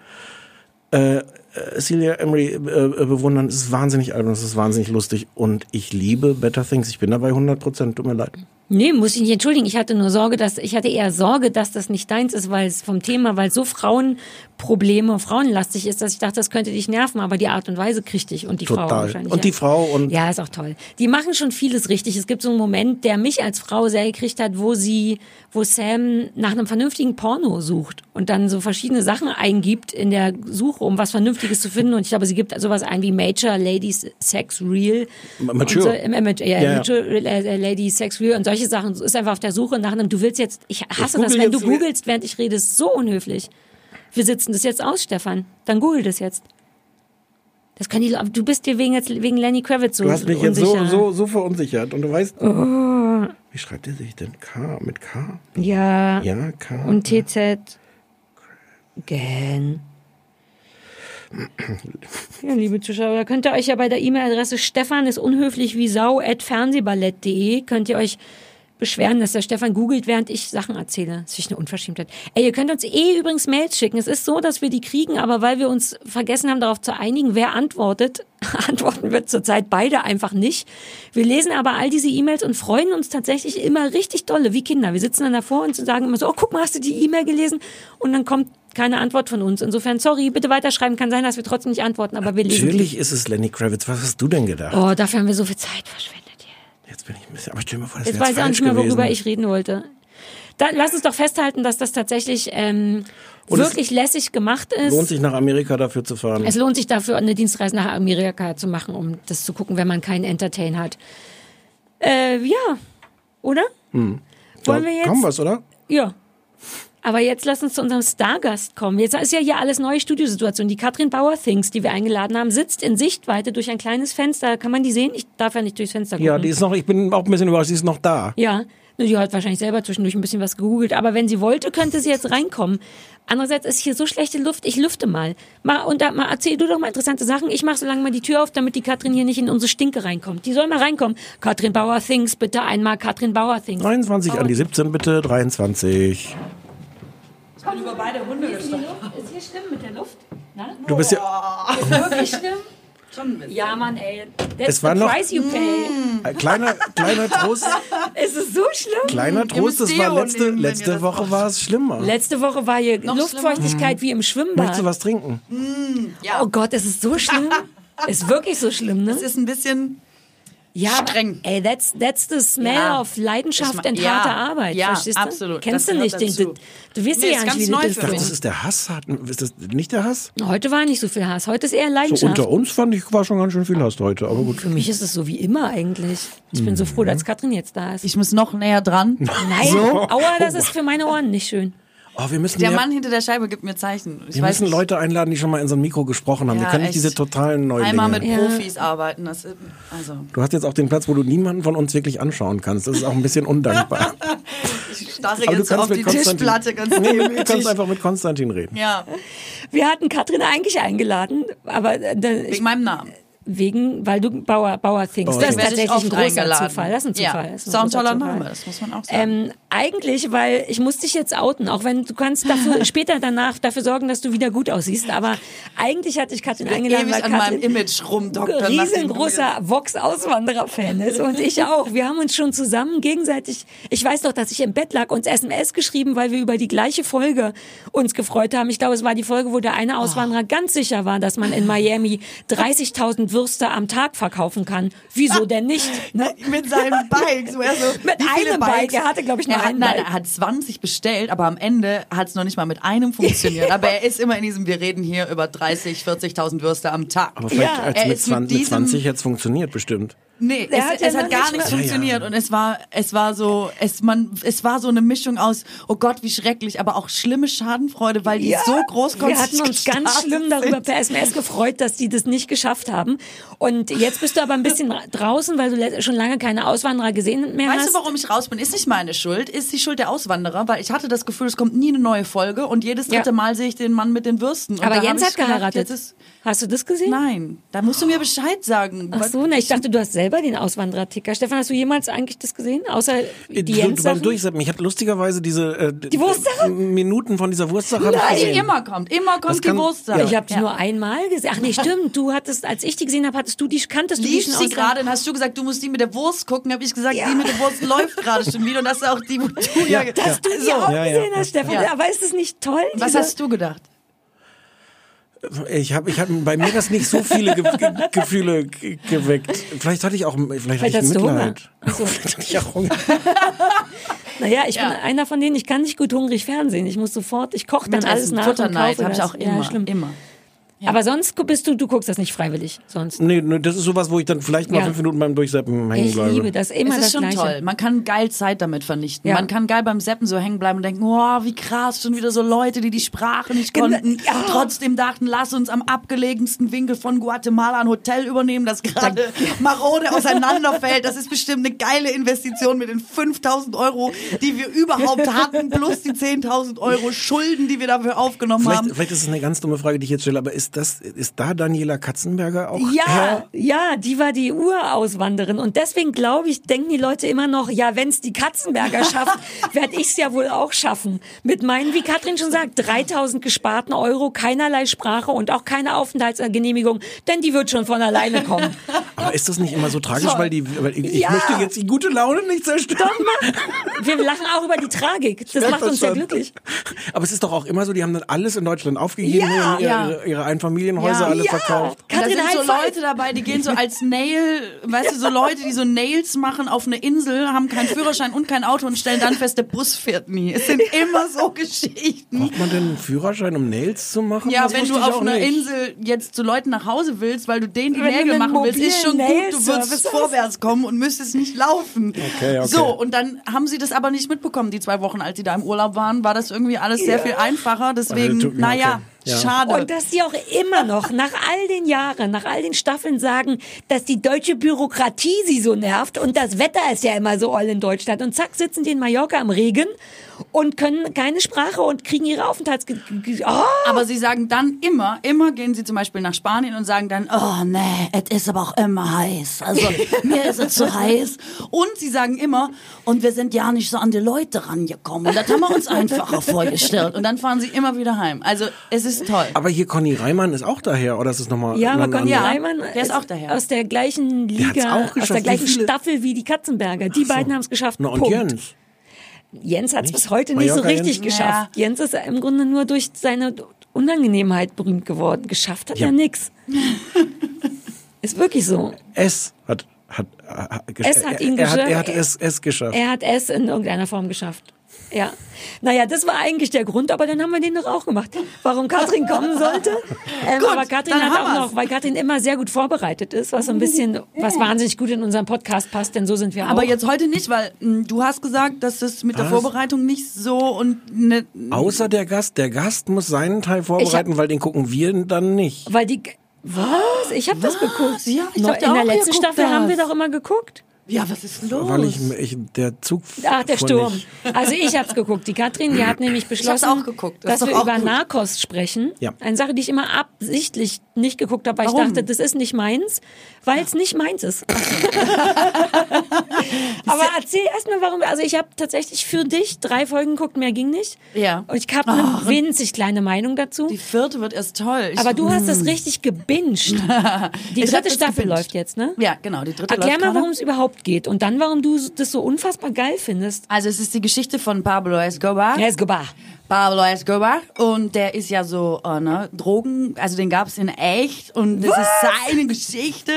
Äh, äh, Celia Emery äh, äh, bewundern. Es ist wahnsinnig albern, es ist wahnsinnig lustig und ich liebe Better Things. Ich bin dabei 100 Prozent. Tut mir leid. Nee, muss ich nicht entschuldigen. Ich hatte nur Sorge, dass ich hatte eher Sorge, dass das nicht deins ist, weil es vom Thema, weil so Frauenprobleme, frauenlastig ist, dass ich dachte, das könnte dich nerven, aber die Art und Weise kriegt dich und die Frau Total. wahrscheinlich. Und ja. die Frau und Ja, ist auch toll. Die machen schon vieles richtig. Es gibt so einen Moment, der mich als Frau sehr gekriegt hat, wo sie, wo Sam nach einem vernünftigen Porno sucht und dann so verschiedene Sachen eingibt in der Suche, um was Vernünftiges zu finden. Und ich glaube, sie gibt sowas ein wie Major Ladies Sex Real. Mature. So, äh, mature, ja, Ja, ja. mature äh, Lady Sex Real und solche Sachen. Ist einfach auf der Suche nach einem, du willst jetzt, ich hasse das, google wenn du googelst, während ich rede, ist so unhöflich. Wir sitzen das jetzt aus, Stefan. Dann google das jetzt. Das können die, du bist dir wegen, jetzt, wegen Lenny Kravitz so du hast mich jetzt so, unsicher. so, so verunsichert. Und du weißt, Oh. wie schreibt er sich denn? K mit K? Ja. Ja, K. Und TZ. Gen. Ja, liebe Zuschauer, da könnt ihr euch ja bei der E-Mail-Adresse Stefan ist unhöflich wie Sau at fernsehballett.de könnt ihr euch beschweren, dass der Stefan googelt, während ich Sachen erzähle. Das ich eine Unverschämtheit. Ey, ihr könnt uns eh übrigens Mails schicken. Es ist so, dass wir die kriegen, aber weil wir uns vergessen haben, darauf zu einigen, wer antwortet, antworten wir zurzeit beide einfach nicht. Wir lesen aber all diese E-Mails und freuen uns tatsächlich immer richtig dolle, wie Kinder. Wir sitzen dann davor und sagen immer so, oh, guck mal, hast du die E-Mail gelesen? Und dann kommt keine Antwort von uns. Insofern, sorry, bitte weiterschreiben. Kann sein, dass wir trotzdem nicht antworten, aber wir lesen. Natürlich ist es Lenny Kravitz. Was hast du denn gedacht? Oh, dafür haben wir so viel Zeit verschwendet. Jetzt bin ich ein bisschen, aber stell mal vor, das Jetzt weiß ich auch nicht mehr, worüber gewesen. ich reden wollte. Da, lass uns doch festhalten, dass das tatsächlich ähm, Und wirklich lässig gemacht ist. Lohnt sich nach Amerika dafür zu fahren. Es lohnt sich dafür, eine Dienstreise nach Amerika zu machen, um das zu gucken, wenn man keinen Entertain hat. Äh, ja, oder? Wollen wir jetzt? Kaum was, oder? Ja. Aber jetzt lass uns zu unserem Stargast kommen. Jetzt ist ja hier alles neue Studiosituation. Die Katrin Bauer Things, die wir eingeladen haben, sitzt in Sichtweite durch ein kleines Fenster. Kann man die sehen? Ich darf ja nicht durchs Fenster gucken. Ja, die ist noch, ich bin auch ein bisschen überrascht, die ist noch da. Ja, Die hat wahrscheinlich selber zwischendurch ein bisschen was gegoogelt, aber wenn sie wollte, könnte sie jetzt reinkommen. Andererseits ist hier so schlechte Luft, ich lüfte mal. Mal und da mal erzähl du doch mal interessante Sachen. Ich mache so lange mal die Tür auf, damit die Katrin hier nicht in unsere Stinke reinkommt. Die soll mal reinkommen. Katrin Bauer Things, bitte einmal Katrin Bauer Things. 23 an die 17 bitte, 23. über beide Hunde Luft, ist hier schlimm mit der Luft? Na? Du bist ja Ist wirklich schlimm? Ja, Mann, ey. That's Es war the noch- price you pay. ein kleiner, kleiner Trost. Ist es so schlimm? Kleiner Trost, das war letzte, letzte Woche war es schlimmer. Letzte Woche war hier Luftfeuchtigkeit wie im Schwimmbad. Möchtest du was trinken? Ja, Oh Gott, es ist so schlimm. ist wirklich so schlimm, ne? es ist ein bisschen Ja, streng. Ey, that's, that's the smell Ja. of Leidenschaft und ja. harter Arbeit. Ja, verstehst du? absolut. Kennst Das du nicht? Den, dazu. du wirst Nee, ja nicht, ganz wie neu Ich dachte, das ist der Hass. Hat- Ist das nicht der Hass? Heute war nicht so viel Hass. Heute ist eher So Leidenschaft. unter uns fand ich, war schon ganz schön viel Hass heute, aber gut. Für mich ist es so wie immer eigentlich. Ich bin so froh, dass Katrin jetzt da ist. Ich muss noch näher dran. Nein, aua, das ist für meine Ohren nicht schön. Oh, wir müssen, Der mehr, Mann hinter der Scheibe gibt mir Zeichen. Ich wir weiß müssen nicht. Leute einladen, die schon mal in so ein Mikro gesprochen haben. wir Ja, können nicht diese totalen Neulinge. Einmal mit Ja. Profis arbeiten. Das, also, Du hast jetzt auch den Platz, wo du niemanden von uns wirklich anschauen kannst. Das ist auch ein bisschen undankbar. ich starre Aber du jetzt kannst auf mit die Konstantin- Tischplatte ganz Nee, du kannst einfach mit Konstantin reden. Ja, Wir hatten Katrin eigentlich eingeladen, aber äh, wegen meinem Namen. Wegen, weil du Bauer, Bauer Things. Bauer das ist tatsächlich ein großer. Zufall. Das ist ein Zufall. Ja, Das ist auch ein toller Zufall. Name, das muss man auch sagen. Ähm, eigentlich, weil ich muss dich jetzt outen, auch wenn du kannst dafür, später danach dafür sorgen, dass du wieder gut aussiehst. Aber eigentlich hatte ich Katrin eingeladen, weil an meinem Katrin Image rumdoktern. riesengroßer Vox-Auswanderer-Fan ist und ich auch. Wir haben uns schon zusammen gegenseitig, ich weiß doch, dass ich im Bett lag, uns SMS geschrieben, weil wir über die gleiche Folge uns gefreut haben. Ich glaube, es war die Folge, wo der eine Auswanderer ganz sicher war, dass man in Miami 30.000 Würste am Tag verkaufen kann. Wieso denn nicht? Ne? mit seinem Bike. So, er so, Mit einem Bike. Bikes? Er hatte, glaub ich, nur er hat, ein nein, Bike. er hat 20 bestellt, aber am Ende hat es noch nicht mal mit einem funktioniert. aber er ist immer in diesem, wir reden hier über 30, 40.000 Würste am Tag. Aber vielleicht Ja, als er mit, ist mit 20, mit diesem- 20 jetzt funktioniert bestimmt. Nee, es, hat ja es hat gar nicht nichts funktioniert und es war, es war so, es man, es war so eine Mischung aus, oh Gott, wie schrecklich, aber auch schlimme Schadenfreude, weil die so groß Wir hatten uns ganz schlimm darüber sind. per SMS gefreut, dass die das nicht geschafft haben. Und jetzt bist du aber ein bisschen draußen, weil du schon lange keine Auswanderer gesehen mehr Weißt hast. du, warum ich raus bin? Ist nicht meine Schuld, ist die Schuld der Auswanderer, weil ich hatte das Gefühl, es kommt nie eine neue Folge und jedes dritte Ja. Mal sehe ich den Mann mit den Würsten. Und aber Jens hat gedacht, geheiratet. jetzt Ist, Hast du das gesehen? nein, da musst du mir Bescheid sagen. Ach so, ne, ich dachte, du hast selber den Auswanderer-Ticker. Stefan, hast du jemals eigentlich das gesehen? Außer die Äh, Du, Jens du beim. Ich habe lustigerweise diese äh, Die Wurstsache? Minuten von dieser Wurstsache hab ich Die gesehen. immer kommt, immer Das kommt die kann- Wurst. ja. Ich habe die nur einmal gesehen. Ach nee, stimmt. Du hattest, als ich die gesehen habe, hattest du die, kanntest du die Lief schon sie gerade, dann hast du gesagt, du musst die mit der Wurst gucken, habe ich gesagt, die mit der Wurst läuft gerade schon wieder und das ist auch die, wo du ja, Dass du die auch Ja, ja. gesehen hast, Stefan. Ja. Aber ist es nicht toll? Was hast du gedacht? Ich habe ich hab bei mir das nicht so viele Ge Ge Gefühle ge geweckt. Vielleicht hatte ich auch vielleicht, Vielleicht hatte ich. Mitleid. So. Vielleicht hatte ich auch Hunger. Naja, ich Ja. bin einer von denen, ich kann nicht gut hungrig fernsehen. Ich muss sofort, ich koche dann Mit alles nach und Futterneid kaufe habe ich auch immer, Ja, schlimm. immer. Aber sonst bist du, du guckst das nicht freiwillig. Sonst. Nee, nee, das ist sowas, wo ich dann vielleicht mal Ja. fünf Minuten beim Durchseppen hängen Ich bleibe. liebe das. Immer es ist das schon Gleiche. toll. Man kann geil Zeit damit vernichten. Ja. Man kann geil beim Seppen so hängen bleiben und denken, oh, wie krass, schon wieder so Leute, die die Sprache nicht Genau, konnten. ja. Trotzdem dachten, lass uns am abgelegensten Winkel von Guatemala ein Hotel übernehmen, das gerade marode auseinanderfällt. Das ist bestimmt eine geile Investition mit den 5000 Euro, die wir überhaupt hatten, plus die 10.000 Euro Schulden, die wir dafür aufgenommen Vielleicht, haben. vielleicht ist es eine ganz dumme Frage, die ich jetzt stelle, aber ist das, ist da Daniela Katzenberger auch? Ja, ja, die war die Urauswanderin. Und deswegen glaube ich, denken die Leute immer noch, ja, wenn es die Katzenberger schafft, werde ich es ja wohl auch schaffen. Mit meinen, wie Katrin schon sagt, 3000 gesparten Euro, keinerlei Sprache und auch keine Aufenthaltsgenehmigung, denn die wird schon von alleine kommen. Aber ist das nicht immer so tragisch, weil die, weil ich, Ja. möchte jetzt die gute Laune nicht zerstören. Wir lachen auch über die Tragik. Das macht uns schon. glücklich. Aber es ist doch auch immer so, die haben dann alles in Deutschland aufgegeben, Ja. ihre, Ja. ihre, ihre Einfamilienhäuser Ja. alles Ja. verkauft. Und da Katrin sind so. Leute dabei, die gehen so als Nail, weißt du, so Leute, die so Nails machen auf eine Insel, haben keinen Führerschein und kein Auto und stellen dann fest, der Bus fährt nie. Es sind immer so Geschichten. Braucht man denn einen Führerschein, um Nails zu machen? Ja, Das wenn du auf einer. Insel jetzt zu Leuten nach Hause willst, weil du denen die Wenn Nägel machen willst, ist schon mobilen gut, du würdest vorwärts kommen und müsstest nicht laufen. Okay, okay. So, und dann haben sie das aber nicht mitbekommen, die zwei Wochen, als sie da im Urlaub waren, war das irgendwie alles sehr viel einfacher. Deswegen, Also, naja. okay. Schade. Und dass die auch immer noch nach all den Jahren, nach all den Staffeln sagen, dass die deutsche Bürokratie sie so nervt und das Wetter ist ja immer so all in Deutschland. Und zack, sitzen die in Mallorca im Regen und können keine Sprache und kriegen ihre Aufenthalts... Oh, Aber sie sagen dann immer, immer gehen sie zum Beispiel nach Spanien und sagen dann, oh nee, es ist aber auch immer heiß. Also mir ist es zu heiß. Und sie sagen immer, und wir sind ja nicht so an die Leute rangekommen. Das haben wir uns einfacher vorgestellt. Und dann fahren sie immer wieder heim. Also es ist toll. Aber hier Conny Reimann ist auch daher, oder ist es nochmal? Ja, aber Conny andere- Reimann der ist auch daher. aus der gleichen Liga, auch aus der geschafft. gleichen Staffel wie die Katzenberger. Die beiden haben es geschafft. Na, und Punkt. Jens. Jens hat es bis heute nicht so Mallorca richtig Jens? geschafft. Jens ist im Grunde nur durch seine Unangenehmheit berühmt geworden. Geschafft hat Ja. er nix. Ist wirklich so. S hat, hat, hat, Es hat er, ihn er, hat, geschafft. er hat es, es geschafft. Er hat es in irgendeiner Form geschafft. Ja. Naja, das war eigentlich der Grund, aber dann haben wir den doch auch gemacht. Warum Katrin kommen sollte. Ähm, Gut, aber Katrin dann hat auch wir's. noch, weil Katrin immer sehr gut vorbereitet ist, was so ein bisschen, was wahnsinnig gut in unseren Podcast passt, denn so sind wir auch. Aber jetzt heute nicht, weil mh, du hast gesagt, dass es mit der Was? Vorbereitung nicht so und ne, Außer der Gast. Der Gast muss seinen Teil vorbereiten, weil den gucken wir dann nicht. Weil die. Was? Ich habe das geguckt. Ja, ich Neu- dachte In der auch, letzten Staffel haben wir das. doch immer geguckt. Ja, was ist los? Weil ich, ich der Zug. Ach, der Sturm. nicht. Also ich hab's geguckt. Die Katrin, die hat nämlich beschlossen, auch geguckt. Das dass wir über gut. Narcos sprechen. Ja. Eine Sache, die ich immer absichtlich nicht geguckt habe, weil ich Warum? dachte, das ist nicht meins, weil es nicht meins ist. Aber erzähl erst mal, warum. Also ich habe tatsächlich für dich drei Folgen geguckt, mehr ging nicht. Ja. Und ich habe eine winzig kleine Meinung dazu. Die vierte wird erst toll. Ich, Aber du hast das richtig gebinged. Die dritte Staffel gebinged. läuft jetzt, ne? Ja, genau, die dritte Erklär mal, worum es überhaupt geht und dann, warum du das so unfassbar geil findest. Also es ist die Geschichte von Pablo Escobar. Escobar. Pablo Escobar. Und der ist ja so äh, ne, Drogen, also den gab's in echt. Und das ist seine Geschichte.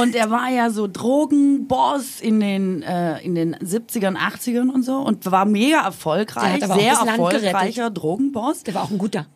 Und er war ja so Drogenboss in den äh, in den 70ern, 80ern und so. Und war mega erfolgreich, sehr erfolgreicher Drogenboss. Der war auch ein guter.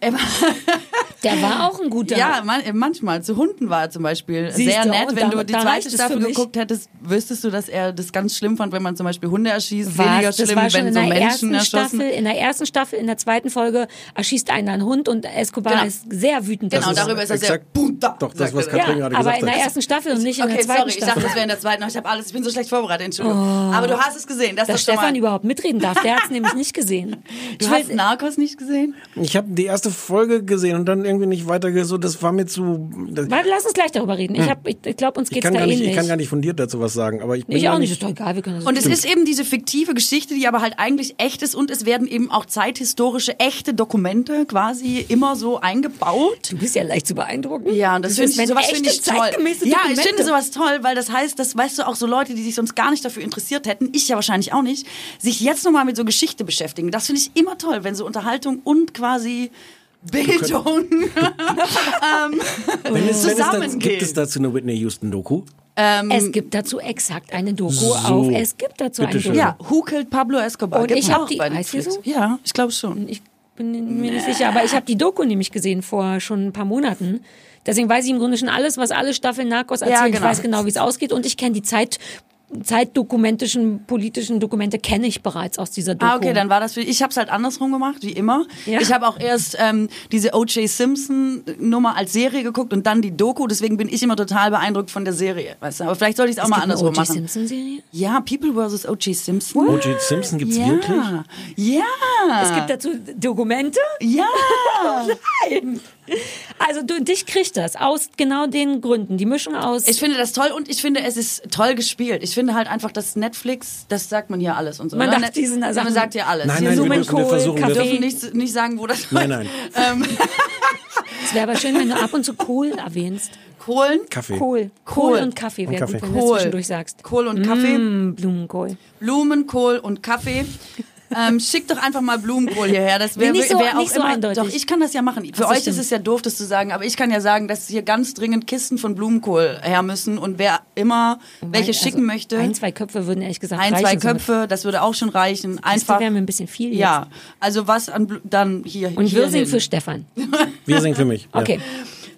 Er war, Der war auch ein guter. ja, man, manchmal zu Hunden war er zum Beispiel Siehst sehr du, nett. Wenn da- du die zweite Staffel geguckt hättest, wüsstest du, dass er das ganz schlimm fand, wenn man zum Beispiel Hunde erschießt. Was? Weniger das schlimm, war schon wenn in so der Menschen ersten erschossen Staffel, in der ersten Staffel, in der zweiten Folge erschießt einer einen Hund und Escobar Genau. ist sehr wütend. Genau, darüber. darüber ist er sehr bunter. Doch, das, was. Katrin ja, gerade aber gesagt in der hat. ersten Staffel und nicht in Okay, der zweiten sorry, ich dachte, Staffel. das wäre in der zweiten. aber Ich habe alles, ich bin so schlecht vorbereitet, Entschuldigung. Aber du hast es gesehen, das dass ist schon Stefan mal. überhaupt mitreden darf. Der hat es nämlich nicht gesehen. Du hast Narcos nicht gesehen? Ich habe die erste Folge gesehen und dann irgendwie nicht weiter so. Das war mir zu. Das, Warte, lass uns gleich darüber reden. Ich, hab- ich, ich glaube, uns ich, geht's kann da gar nicht, ähnlich. ich kann gar nicht fundiert dazu was sagen, aber ich bin ich auch nicht, ist doch egal, wir können das Und es ist eben diese fiktive Geschichte, die aber halt eigentlich echt ist und es werden eben auch zeithistorische, echte Dokumente quasi immer so eingebaut. Du bist ja leicht zu beeindrucken. Ja, und das, finde ist, ich, sowas finde ich toll. Ja, ich finde sowas toll, weil das heißt, dass, weißt du, auch so Leute, die sich sonst gar nicht dafür interessiert hätten, ich ja wahrscheinlich auch nicht, sich jetzt nochmal mit so Geschichte beschäftigen. Das finde ich immer toll, wenn so Unterhaltung und quasi Bildung ähm, wenn es, wenn es da, zusammengehen. gibt es dazu eine Whitney Houston Doku? Es gibt dazu exakt eine Doku So. auf. Es gibt dazu eine. Doku. Ja, Who Killed Pablo Escobar? Und Gibt's ich hab auch die- bei heißt die Netflix. so? Ja, ich glaube schon. Ich bin mir nicht sicher, aber ich habe die Doku nämlich gesehen vor schon ein paar Monaten. Deswegen weiß ich im Grunde schon alles, was alle Staffeln Narcos erzählen. genau. Ich weiß genau, wie es ausgeht und ich kenne die Zeit zeitdokumentischen, politischen Dokumente kenne ich bereits aus dieser Doku. Ah, okay, dann war das für ich habe es halt andersrum gemacht, wie immer. Ja. Ich habe auch erst ähm, diese O.J. Simpson Nummer als Serie geguckt und dann die Doku, deswegen bin ich immer total beeindruckt von der Serie, weißt du? Aber vielleicht sollte ich es auch mal andersrum O.J. machen. Simpson Serie? Ja, People vs. O.J. Simpson. O.J. Simpson gibt's ja. wirklich? Ja. Es gibt dazu Dokumente? ja. Nein. Also du, dich kriegt das aus genau den Gründen. Die Mischung aus. Ich finde das toll und ich finde, es ist toll gespielt. Ich finde halt einfach, dass Netflix, das sagt man hier alles und so. Man sagt diesen ja, Sachen. man sagt hier alles. Nein, nein, wir man dürfen- wir versuchen- wir dürfen nicht, nicht sagen, wo das Nein, nein. Ähm, es wäre aber schön, wenn du ab und zu Kohl erwähnst. Kohlen. Kaffee. Kohl. Kohl. Kohl und Kaffee wäre gut, wenn du das Kohl. zwischendurch sagst. Kohl und Kaffee. Mm, Blumenkohl. Blumenkohl und Kaffee. Ähm, schickt doch einfach mal Blumenkohl hierher. Das wäre Nee, nicht so- wär auch nicht so immer. eindeutig. Doch, ich kann das ja machen. Für so, euch stimmt. ist es ja doof, das zu sagen, aber ich kann ja sagen, dass hier ganz dringend Kisten von Blumenkohl her müssen und wer immer welche Also, schicken möchte, Ein, zwei Köpfe würden ehrlich gesagt ein, reichen. zwei so mit- Köpfe, das würde auch schon reichen. Das Einfach. wäre mir ein bisschen viel jetzt. Ja, also was an dann hier Und hier wir singen für Stefan. Wir singen für mich. Okay.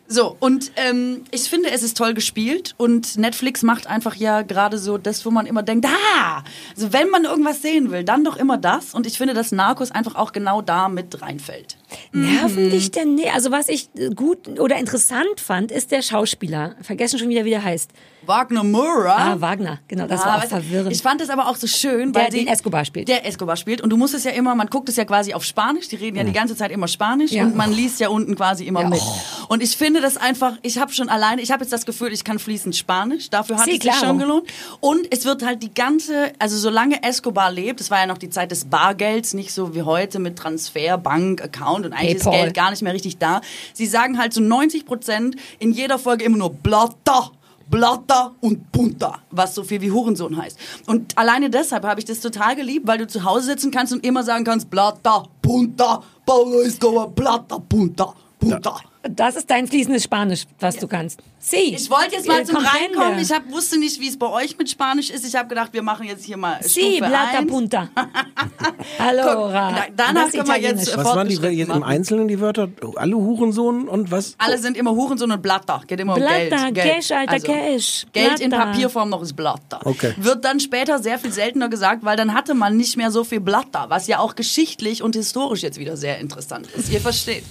So, und ähm, ich finde, es ist toll gespielt und Netflix macht einfach ja gerade so das, wo man immer denkt, ah, also wenn man irgendwas sehen will, dann doch immer das. Und ich finde, dass Narcos einfach auch genau da mit reinfällt. Nerven dich denn? Nee, also was ich äh, gut oder interessant fand, ist der Schauspieler. Vergessen schon wieder, wie der heißt. Wagner Moura. Ah, Wagner, genau, das Ah, war auch verwirrend. Ich fand es aber auch so schön, Der weil sie den Escobar spielt. Der Escobar spielt und du musst es ja immer, man guckt es ja quasi auf Spanisch, die reden ja die ganze Zeit immer Spanisch Ja. und man liest ja unten quasi immer Ja. mit. Und ich finde das einfach, ich habe schon alleine, ich habe jetzt das Gefühl, ich kann fließend Spanisch, dafür hat es sich schon gelohnt. Und es wird halt die ganze, also solange Escobar lebt, das war ja noch die Zeit des Bargelds, nicht so wie heute mit Transfer, Bank, Account und eigentlich ist PayPal. Geld gar nicht mehr richtig da. Sie sagen halt so 90 Prozent in jeder Folge immer nur Plata. Plata und Punta, was so viel wie Hurensohn heißt. Und alleine deshalb habe ich das total geliebt, weil du zu Hause sitzen kannst und immer sagen kannst, Plata, Punta, Paulo Escobar, Plata, Punta, Punta. Das ist dein fließendes Spanisch, was du kannst. Sí. Ich wollte jetzt mal Eh, zum comprende. Reinkommen. Ich hab, wusste nicht, wie es bei euch mit Spanisch ist. Ich habe gedacht, wir machen jetzt hier mal Sí, Stufe plata 1. punta. Guck, Allora. da- danach können wir jetzt-. Was waren die jetzt im. Einzelnen die Wörter? Alle Hurensohn und was? Alle sind immer Hurensohn und Blatter. Geht immer um Blatter, Geld. Geld. Cash, Alter, Cash. Geld in Blatter. Papierform noch ist Blatter. Okay. Wird dann später sehr viel seltener gesagt, weil dann hatte man nicht mehr so viel Blatter, was ja auch geschichtlich und historisch jetzt wieder sehr interessant ist. Ihr versteht.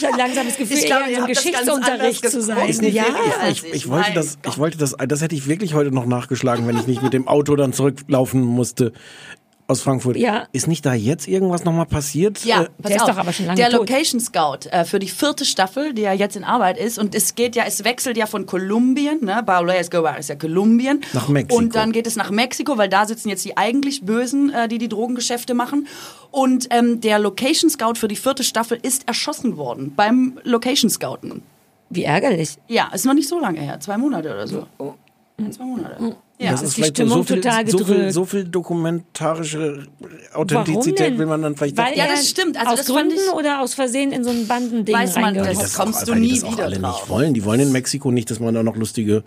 Ich habe langsam das Gefühl, Ich glaube, eher in ihr so einem Geschichtsunterricht zu sein. Ja. als Ich, ich wollte das, ich wollte das, das hätte ich wirklich heute noch nachgeschlagen, wenn ich nicht mit dem Auto dann zurücklaufen musste aus Frankfurt. Ja. Ist nicht da jetzt irgendwas nochmal passiert? Ja, Äh, der ist auf. doch aber schon lange Der tot. Location Scout äh, für die vierte Staffel, die ja jetzt in Arbeit ist. Und es geht ja, es wechselt ja von Kolumbien, ne? Pablo Escobar ist ja Kolumbien. Nach Mexiko. Und dann geht es nach Mexiko, weil da sitzen jetzt die eigentlich Bösen, äh, die die Drogengeschäfte machen. Und ähm, der Location Scout für die vierte Staffel ist erschossen worden beim Location Scouten. Wie ärgerlich. Ja, ist noch nicht so lange her, zwei Monate oder so. Oh. Zwei Monate. Ja. das ist ist die vielleicht so, Stimmung so, viel, total so, viel, gedrückt. so viel dokumentarische Authentizität will man dann vielleicht Weil Ja, das stimmt. Also aus das fand Gründen ich- oder aus Versehen in so ein Bandending Weiß man, das Das kommst du nie das wieder alle drauf. nicht wollen. Die wollen in Mexiko nicht, dass man da noch lustige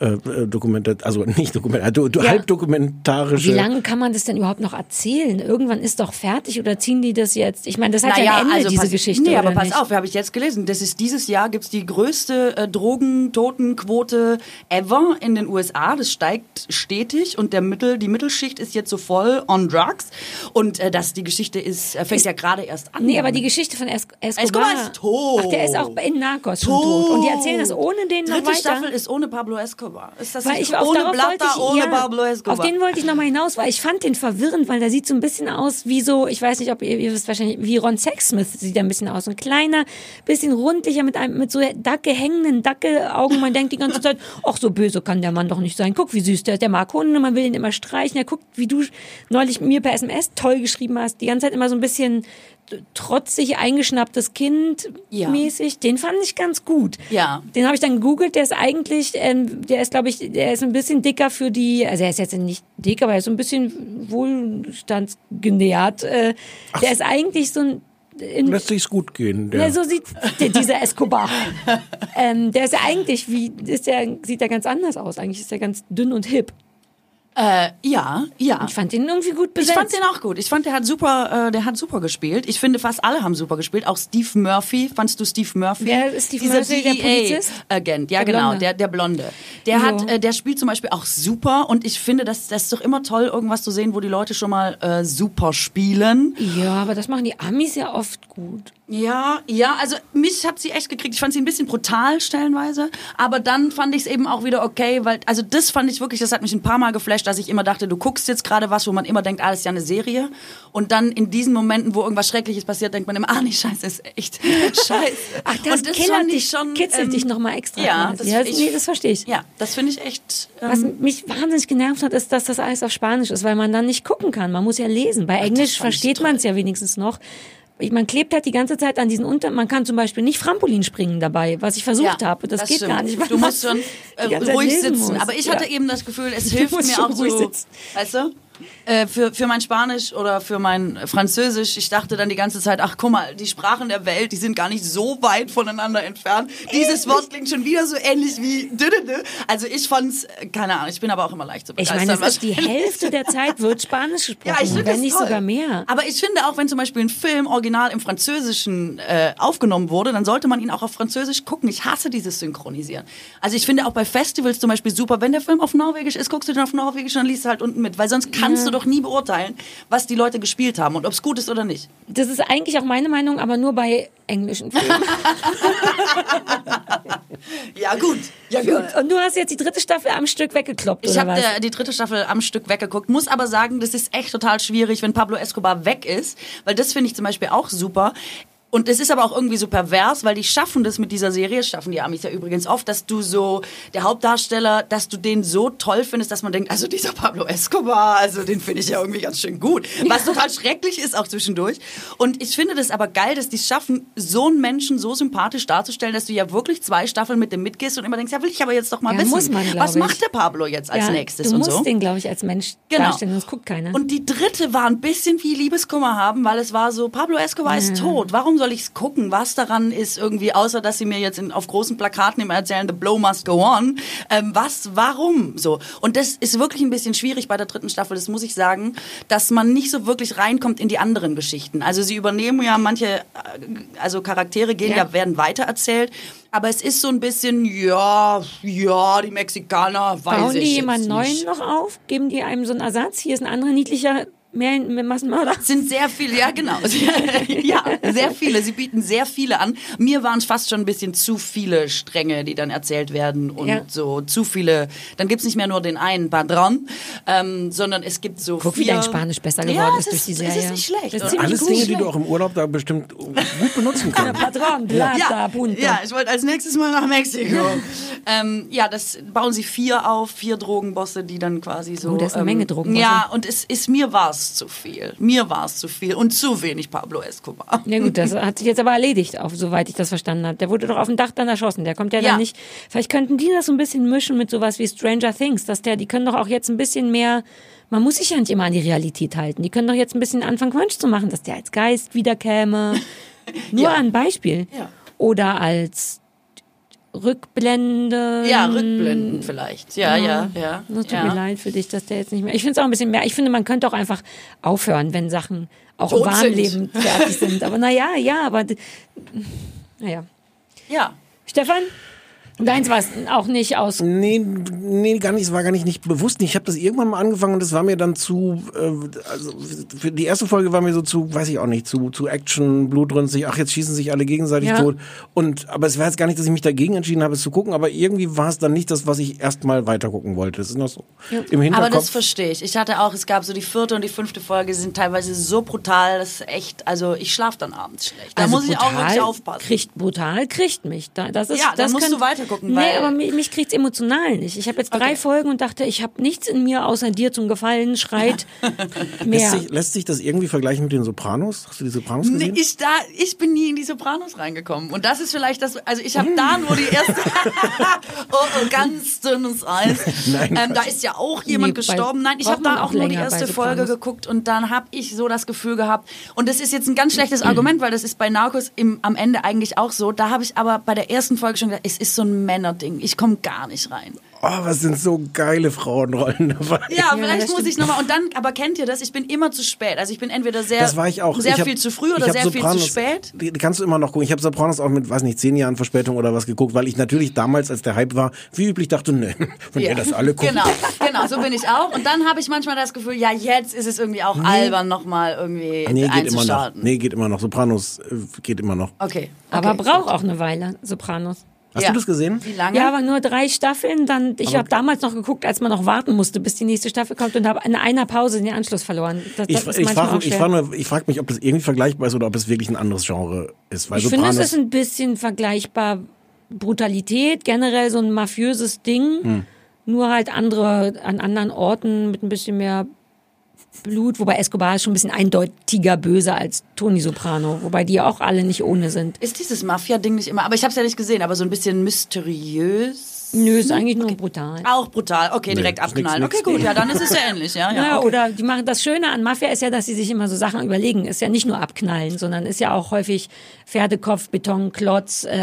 äh, äh, Dokumente, also nicht Dokumente, du, du, Ja. halbdokumentarische. Wie lange kann man das denn überhaupt noch erzählen? Irgendwann ist doch fertig oder ziehen die das jetzt? Ich meine, das hat ja ein Ende, diese pass, Geschichte. Nee, aber pass nicht? auf, habe ich jetzt gelesen. Das ist dieses Jahr gibt's die größte äh, Drogentotenquote ever in den USA. Das steigt stetig und der Mittel, die Mittelschicht ist jetzt so voll on drugs. Und äh, das, die Geschichte ist, äh, fängt ja gerade erst an. Nee, aber die Geschichte von es Escobar. Escobar ist tot. Ach, der ist auch in Narcos schon tot. Und die erzählen das ohne den noch Dritte weiter. Staffel ist ohne Pablo Escobar. Ist das Weil nicht ich ohne Blatter, ich, ohne ja, Pablo Escobar? Auf den wollte ich nochmal hinaus, weil ich fand den verwirrend, weil der sieht so ein bisschen aus wie so, ich weiß nicht, ob ihr, ihr wisst wahrscheinlich, wie Ron Sexsmith sieht er ein bisschen aus. Ein kleiner, bisschen rundlicher mit einem, mit so Dacke, hängenden Dackelaugen. Man denkt die ganze Zeit, ach, so böse kann der Mann doch nicht sein. Guck, wie süß der. Der mag Hunde, man will ihn immer streichen. Er guckt, wie du neulich mir per SMS toll geschrieben hast. Die ganze Zeit immer so ein bisschen trotzig eingeschnapptes Kind Ja. mäßig. Den fand ich ganz gut. Ja. Den habe ich dann gegoogelt. Der ist eigentlich, ähm, der ist, glaube ich, der ist ein bisschen dicker für die, also er ist jetzt nicht dick, aber er ist so ein bisschen wohlstandsgenährt. Äh, der ist eigentlich so ein in, Lässt sich's gut gehen. Der. ja, so sieht der, dieser Escobar. ähm, der ist ja eigentlich wie, ist der, sieht der ganz anders aus. Eigentlich ist er ganz dünn und hip. Äh, ja, ja. Ich fand den irgendwie gut Ich besetzt. fand den auch gut. Ich fand, der hat super, äh, der hat super gespielt. Ich finde, fast alle haben super gespielt. Auch Steve Murphy. Fandst du Steve Murphy? Wer ist Steve Dieser Murphy, der Polizist? Agent. Ja, Der genau. Blonde. Der, der Blonde. Der Jo. hat, äh, der spielt zum Beispiel auch super. Und ich finde, das, das ist doch immer toll, irgendwas zu sehen, wo die Leute schon mal äh, super spielen. ja, aber das machen die Amis ja oft gut. Ja, ja, also mich hat sie echt gekriegt. Ich fand sie ein bisschen brutal stellenweise, aber dann fand ich es eben auch wieder okay, weil also das fand ich wirklich, das hat mich ein paar Mal geflasht, dass ich immer dachte, du guckst jetzt gerade was, wo man immer denkt, ah, das ist ja eine Serie und dann in diesen Momenten, wo irgendwas Schreckliches passiert, denkt man immer, ah, nee, scheiße, ist echt scheiße. Ach, das, und killert fand dich, kitzelt dich nochmal extra. Ja, das, das, ja, ich, nee, das verstehe ich. Ja, das finde ich echt. Ähm, Was mich wahnsinnig genervt hat, ist, dass das alles auf Spanisch ist, weil man dann nicht gucken kann. Man muss ja lesen. Bei Englisch versteht man es ja wenigstens noch. Man klebt halt die ganze Zeit an diesen Unter... Man kann zum Beispiel nicht Trampolin springen dabei, was ich versucht ja, habe. Das, geht stimmt. gar nicht. Du musst schon äh, ruhig sitzen. muss. Aber ich Ja. hatte eben das Gefühl, es hilft mir auch so. ruhig sitzen. Weißt du? Äh, für, für mein Spanisch oder für mein Französisch, ich dachte dann die ganze Zeit, ach guck mal, die Sprachen der Welt, die sind gar nicht so weit voneinander entfernt. Dieses Wort klingt schon wieder so ähnlich wie. Also ich fand's, äh, keine Ahnung, ich bin aber auch immer leicht zu Ich begeistern. meine, es ist die. Hälfte der Zeit wird Spanisch gesprochen, Ja, ich wenn nicht toll. sogar mehr. Aber ich finde auch, wenn zum Beispiel ein Film original im Französischen äh, aufgenommen wurde, dann sollte man ihn auch auf Französisch gucken. Ich hasse dieses Synchronisieren. Also ich finde auch bei Festivals zum Beispiel super, wenn der Film auf Norwegisch ist, guckst du den auf Norwegisch und dann liest du halt unten mit, weil sonst kannst du doch nie beurteilen, was die Leute gespielt haben und ob es gut ist oder nicht. Das ist eigentlich auch meine Meinung, aber nur bei englischen Filmen. Ja gut, ja gut. Und du hast jetzt die dritte Staffel am Stück weggekloppt, Ich habe die dritte Staffel am Stück weggeguckt, muss aber sagen, das ist echt total schwierig, wenn Pablo Escobar weg ist, weil das finde ich zum Beispiel auch super. Und es ist aber auch irgendwie so pervers, weil die schaffen das mit dieser Serie, schaffen die Amis ja übrigens oft, dass du so, der Hauptdarsteller, dass du den so toll findest, dass man denkt, also dieser Pablo Escobar, also den finde ich ja irgendwie ganz schön gut. Was total schrecklich ist auch zwischendurch. Und ich finde das aber geil, dass die es schaffen, so einen Menschen so sympathisch darzustellen, dass du ja wirklich zwei Staffeln mit dem mitgehst und immer denkst, ja will ich aber jetzt doch mal Ja, wissen. muss man, was ich. macht der Pablo jetzt als ja, nächstes du und musst so? den, glaube ich, als Mensch Genau. darstellen, sonst guckt keiner. Und die dritte war ein bisschen wie Liebeskummer haben, weil es war so, Pablo Escobar ist tot. Warum soll ich es gucken? Was daran ist irgendwie, außer dass sie mir jetzt in, auf großen Plakaten immer erzählen, the blow must go on. Ähm, was, warum? So. Und das ist wirklich ein bisschen schwierig bei der dritten Staffel, das muss ich sagen, dass man nicht so wirklich reinkommt in die anderen Geschichten. Also sie übernehmen ja manche, äh, also Charaktere gehen Ja. ja, werden weitererzählt. Aber es ist so ein bisschen, ja, ja, die Mexikaner, weiß Bauen ich die nicht. neuen noch auf? Geben die einem so einen Ersatz? Hier ist ein anderer niedlicher mehr Massenmörder. sind sehr viele, ja genau. ja, sehr viele. Sie bieten sehr viele an. Mir waren es fast schon ein bisschen zu viele Stränge, die dann erzählt werden und Ja. so zu viele. Dann gibt's nicht mehr nur den einen Padron, ähm, sondern es gibt so Guck, wie vier. dein Spanisch besser geworden ja, ist es durch die Es Serie. ist nicht schlecht. Das ist Alles gut. Dinge, die du auch im Urlaub da bestimmt gut benutzen kannst. Patron, Plata, ja, Punta. ja, ich wollte als nächstes mal nach Mexiko. ähm, ja, das bauen sie vier auf, vier Drogenbosse, die dann quasi so. Oh, das ist eine ähm, Menge Drogenbosse. Ja, und es ist mir war es zu viel. Mir war es zu viel und zu wenig Pablo Escobar. Ja gut, das hat sich jetzt aber erledigt, auf, soweit ich das verstanden habe. Der wurde doch auf dem Dach dann erschossen. Der kommt ja, Ja. dann nicht. Vielleicht könnten die das so ein bisschen mischen mit sowas wie Stranger Things, dass der, die können doch auch jetzt ein bisschen mehr. Man muss sich ja nicht immer an die Realität halten. Die können doch jetzt ein bisschen anfangen, Quatsch zu machen, dass der als Geist wiederkäme. Nur Ja. ein Beispiel. Ja. Oder als Rückblende. Ja, Rückblenden vielleicht. Ja, ja, ja. Das tut ja. mir leid für dich, dass der jetzt nicht mehr. Ich finde es auch ein bisschen mehr. Ich finde, man könnte auch einfach aufhören, wenn Sachen auch im Tot wahren sind. Leben fertig sind. Aber naja, ja, aber naja. Ja. Stefan, deins war es auch nicht aus. Nee, nee, gar nicht, es war gar nicht, nicht bewusst. Ich habe das irgendwann mal angefangen und das war mir dann zu, äh, also für die erste Folge war mir so zu, weiß ich auch nicht, zu, zu Action, blutrünstig, ach, jetzt schießen sich alle gegenseitig Ja. tot. Und, aber es war jetzt gar nicht, dass ich mich dagegen entschieden habe, es zu gucken, aber irgendwie war es dann nicht das, was ich erstmal weiter gucken wollte. Das ist noch so im Aber Hinterkopf. das verstehe ich. Ich hatte auch, es gab so die vierte und die fünfte Folge, die sind teilweise so brutal, das ist echt, also ich schlafe dann abends schlecht. Da muss ich auch wirklich aufpassen. Also Kriegt brutal, kriegt mich. Da, das ist, Ja, dann das musst kann- du weitergucken, Nee, weil- aber mich, mich kriegt's emotional nicht. Ich habe jetzt drei Okay. Folgen und dachte, ich habe nichts in mir außer dir zum Gefallen, schreit mehr. lässt, sich, lässt sich das irgendwie vergleichen mit den Sopranos? Hast du die Sopranos Nee, gesehen? ich, da, ich bin nie in die Sopranos reingekommen. Und das ist vielleicht das, also ich habe da nur die erste, oh, oh, ganz dünnes Eis. Nein, ähm, da ist ja auch jemand Nee, gestorben. Nein, ich habe da auch nur die erste Folge geguckt und dann habe ich so das Gefühl gehabt, und das ist jetzt ein ganz schlechtes Argument, weil das ist bei Narcos im, am Ende eigentlich auch so. Da habe ich aber bei der ersten Folge schon gedacht, es ist so ein Männerding. Ich komme gar nicht rein. Oh, was sind so geile Frauenrollen dabei. Ja, vielleicht muss ich nochmal. Und dann, aber kennt ihr das? Ich bin immer zu spät. Also ich bin entweder sehr, Das war ich auch. sehr ich hab, viel zu früh oder sehr viel Sopranos, zu spät. Die, die kannst du immer noch gucken. Ich habe Sopranos auch mit, weiß nicht, zehn Jahren Verspätung oder was geguckt, weil ich natürlich damals, als der Hype war, wie üblich dachte, ne, wenn ihr das alle guckt. Genau, genau, so bin ich auch. Und dann habe ich manchmal das Gefühl, ja, jetzt ist es irgendwie auch albern, nochmal irgendwie Nee, geht immer noch. Nee, geht immer noch. Sopranos äh, geht immer noch. Okay. Aber okay. braucht auch eine Weile, Sopranos. Hast Ja. du das gesehen? Wie lange? Ja, aber nur drei Staffeln. Dann, ich habe damals noch geguckt, als man noch warten musste, bis die nächste Staffel kommt und habe in einer Pause den Anschluss verloren. Das, Ich, das ich frage ich frag ich frag mich, ob das irgendwie vergleichbar ist oder ob es wirklich ein anderes Genre ist. Weil Ich finde, es ist ein bisschen vergleichbar Brutalität, generell so ein mafiöses Ding, Hm. nur halt andere, an anderen Orten mit ein bisschen mehr Blut, wobei Escobar ist schon ein bisschen eindeutiger böse als Tony Soprano, wobei die auch alle nicht ohne sind. Ist dieses Mafia-Ding nicht immer, aber ich habe es ja nicht gesehen, aber so ein bisschen mysteriös. Nö, ist eigentlich nur brutal. Auch brutal. Okay, direkt ist nix- abknallen. okay, gut, ja, dann ist es ja ähnlich, ja. ja, Ja, okay. oder die machen das Schöne an Mafia ist ja, dass sie sich immer so Sachen überlegen. Ist ja nicht nur abknallen, sondern ist ja auch häufig Pferdekopf, Betonklotz, äh,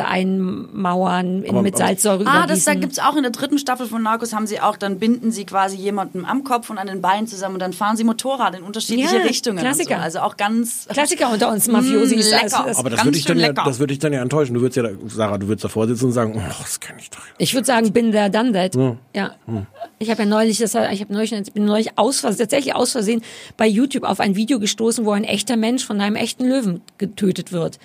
einmauern, in, mit Salzsäure Ah, das da gibt's auch in der dritten Staffel von Narcos haben sie auch, dann binden sie quasi jemanden am Kopf und an den Beinen zusammen und dann fahren sie Motorrad in unterschiedliche Ja, Richtungen. Klassiker. So. Also auch ganz Klassiker unter uns Mafiosis. Mm, Also lecker. das- Aber das würde ich dann ja, das würde ich dann ja enttäuschen. Du würdest ja, Sarah, du würdest davor sitzen und sagen, oh, das kenne ich doch. Ich würde sagen, bin there, done that. Ja. Ich habe ja neulich, das, ich habe neulich, ich bin neulich aus tatsächlich aus Versehen bei YouTube auf ein Video gestoßen, wo ein echter Mensch von einem echten Löwen getötet wird.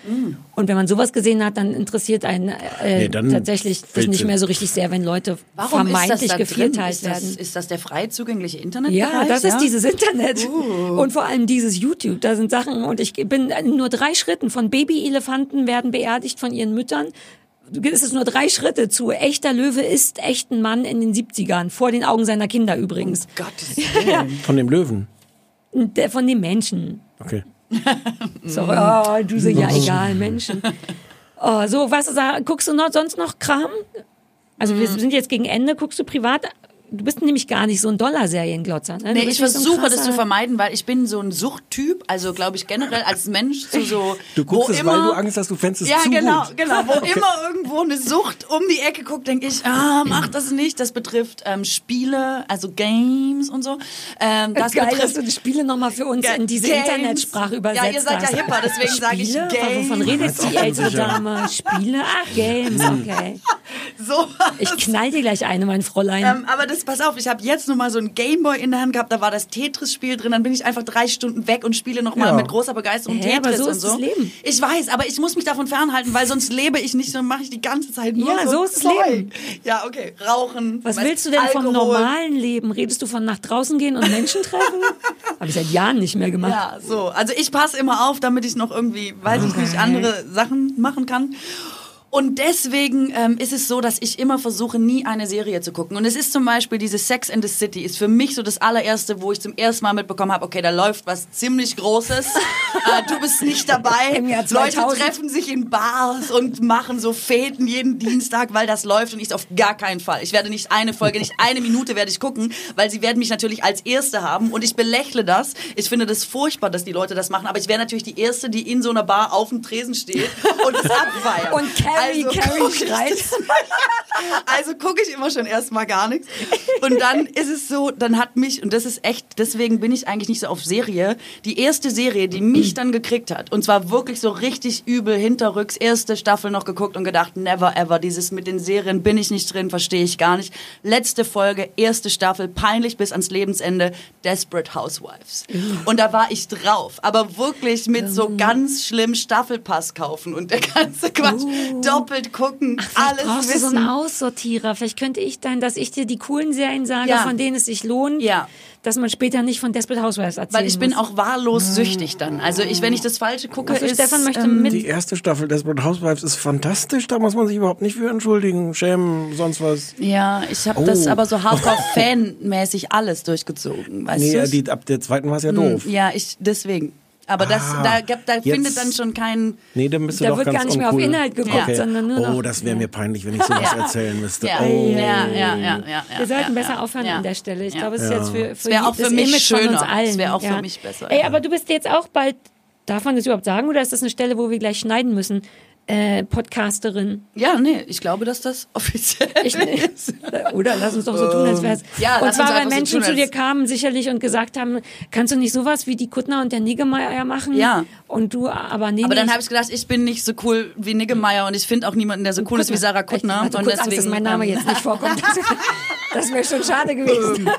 Und wenn man sowas gesehen hat, dann interessiert einen äh, Nee, dann tatsächlich das nicht mehr so richtig sehr, wenn Leute Warum vermeintlich gevierteilt Ist das, werden. ist das der frei zugängliche Internet? Ja, das ist dieses Internet. Uh. Und vor allem dieses YouTube. Da sind Sachen, und ich bin in nur drei Schritten von Babyelefanten werden beerdigt von ihren Müttern. Es ist nur drei Schritte zu echter Löwe ist echten Mann in den 70ern, vor den Augen seiner Kinder übrigens. Gottes Willen. Von dem Löwen. Der von den Menschen. Okay. Sorry, oh, du so, ja egal, Menschen. Oh, so, was sag- guckst du noch, sonst noch Kram? Also wir Mhm. sind jetzt gegen Ende, guckst du privat? Du bist nämlich gar nicht so ein Dollar-Serienglotzer. Ne? Nee, ich nicht so versuche das zu vermeiden, weil ich bin so ein Suchttyp, also glaube ich generell als Mensch zu so Du guckst wo es, immer, weil du Angst hast, du fändest es ja, zu genau, gut. genau. Wo immer irgendwo eine Sucht um die Ecke guckt, denke ich, ah, mach das nicht. Das betrifft ähm, Spiele, also Games und so. Ähm, das Geil, dass betrifft du die Spiele nochmal für uns in diese Games. Internetsprache übersetzt Ja, ihr seid ja hipper, deswegen sage ich Spiele? Games. Wovon redet die ältere Dame? Spiele? Ach, Games, okay. so. Ich knall dir gleich eine, mein Fräulein. Ähm, aber das, pass auf, ich habe jetzt noch mal so ein Gameboy in der Hand gehabt, da war das Tetris-Spiel drin, dann bin ich einfach drei Stunden weg und spiele noch mal Ja. mit großer Begeisterung Hä, Tetris so und ist so. Leben. Ich weiß, aber ich muss mich davon fernhalten, weil sonst lebe ich nicht, dann mache ich die ganze Zeit nur Ja, so, so ist das Zeug. Leben. Ja, okay, rauchen. Was willst du denn vom Alkohol. normalen Leben? Redest du von nach draußen gehen und Menschen treffen? Habe ich seit Jahren nicht mehr gemacht. Ja, so. Also ich passe immer auf, damit ich noch irgendwie, weiß ich nicht, andere Sachen machen kann. Und deswegen ähm, ist es so, dass ich immer versuche, nie eine Serie zu gucken. Und es ist zum Beispiel diese Sex and the City, ist für mich so das allererste, wo ich zum ersten Mal mitbekommen habe, okay, da läuft was ziemlich Großes. äh, du bist nicht dabei. Leute 2000. treffen sich in Bars und machen so Feten jeden Dienstag, weil das läuft und ich auf gar keinen Fall. Ich werde nicht eine Folge, nicht eine Minute werde ich gucken, weil sie werden mich natürlich als Erste haben und ich belächle das. Ich finde das furchtbar, dass die Leute das machen, aber ich wäre natürlich die Erste, die in so einer Bar auf dem Tresen steht und es abfeiert. Und Carrie, Carrie guck ich schreit. Also gucke ich immer schon erstmal gar nichts. Und dann ist es so, dann hat mich, und das ist echt, deswegen bin ich eigentlich nicht so auf Serie, die erste Serie, die mich dann gekriegt hat, und zwar wirklich so richtig übel hinterrücks, erste Staffel noch geguckt und gedacht, never ever, dieses mit den Serien bin ich nicht drin, verstehe ich gar nicht. Letzte Folge, erste Staffel, peinlich bis ans Lebensende, Desperate Housewives. Und da war ich drauf, aber wirklich mit so ganz schlimm Staffelpass kaufen und der ganze Quatsch, doppelt gucken, Vielleicht alles brauchst du so wissen. einen Aussortierer. Vielleicht könnte ich dann, dass ich dir die coolen Serien sage, Ja. von denen es sich lohnt, Ja. dass man später nicht von Desperate Housewives erzählen Weil ich bin muss. auch wahllos süchtig dann. Also ich, wenn ich das Falsche gucke, Also ist, Stefan möchte ähm, mit Die erste Staffel Desperate Housewives ist fantastisch. Da muss man sich überhaupt nicht für entschuldigen, schämen, sonst was. Ja, ich habe das Oh. aber so Hardcore-Fan-mäßig alles durchgezogen. Weißt Nee, du's? die, ab der zweiten war es ja doof. Ja, ich deswegen. Aber das, Ah, da, da jetzt- findet dann schon kein. Nee, dann bist du Da doch wird ganz gar nicht mehr auf uncool. Inhalt geguckt, sondern nur noch- Oh, das wäre mir peinlich, wenn ich sowas erzählen müsste. Ja, Oh. ja, ja, ja, ja, ja. Wir sollten ja, besser ja, aufhören ja. an der Stelle. Ich Ja. glaube, es ist jetzt für, für auch das für mich Image von uns schöner. allen. Es wär auch für mich besser, Ey, aber du bist jetzt auch bald, darf man das überhaupt sagen oder ist das eine Stelle, wo wir gleich schneiden müssen? Äh, Podcasterin. Ja, nee, ich glaube, dass das offiziell Ich, ist. oder lass uns doch so tun, als wär's. Ja, und zwar, weil einfach so Menschen tun, zu dir kamen sicherlich und gesagt haben, kannst du nicht sowas wie die Kuttner und der Niggemeier machen? Ja. Und du, aber nee, Aber dann habe ich gedacht, ich bin nicht so cool wie Niggemeier und ich finde auch niemanden, der so cool ist wie Sarah Kuttner. Ich hatte und kurz Angst, dass mein Name ähm, jetzt nicht vorkommt. Das wäre schon schade gewesen.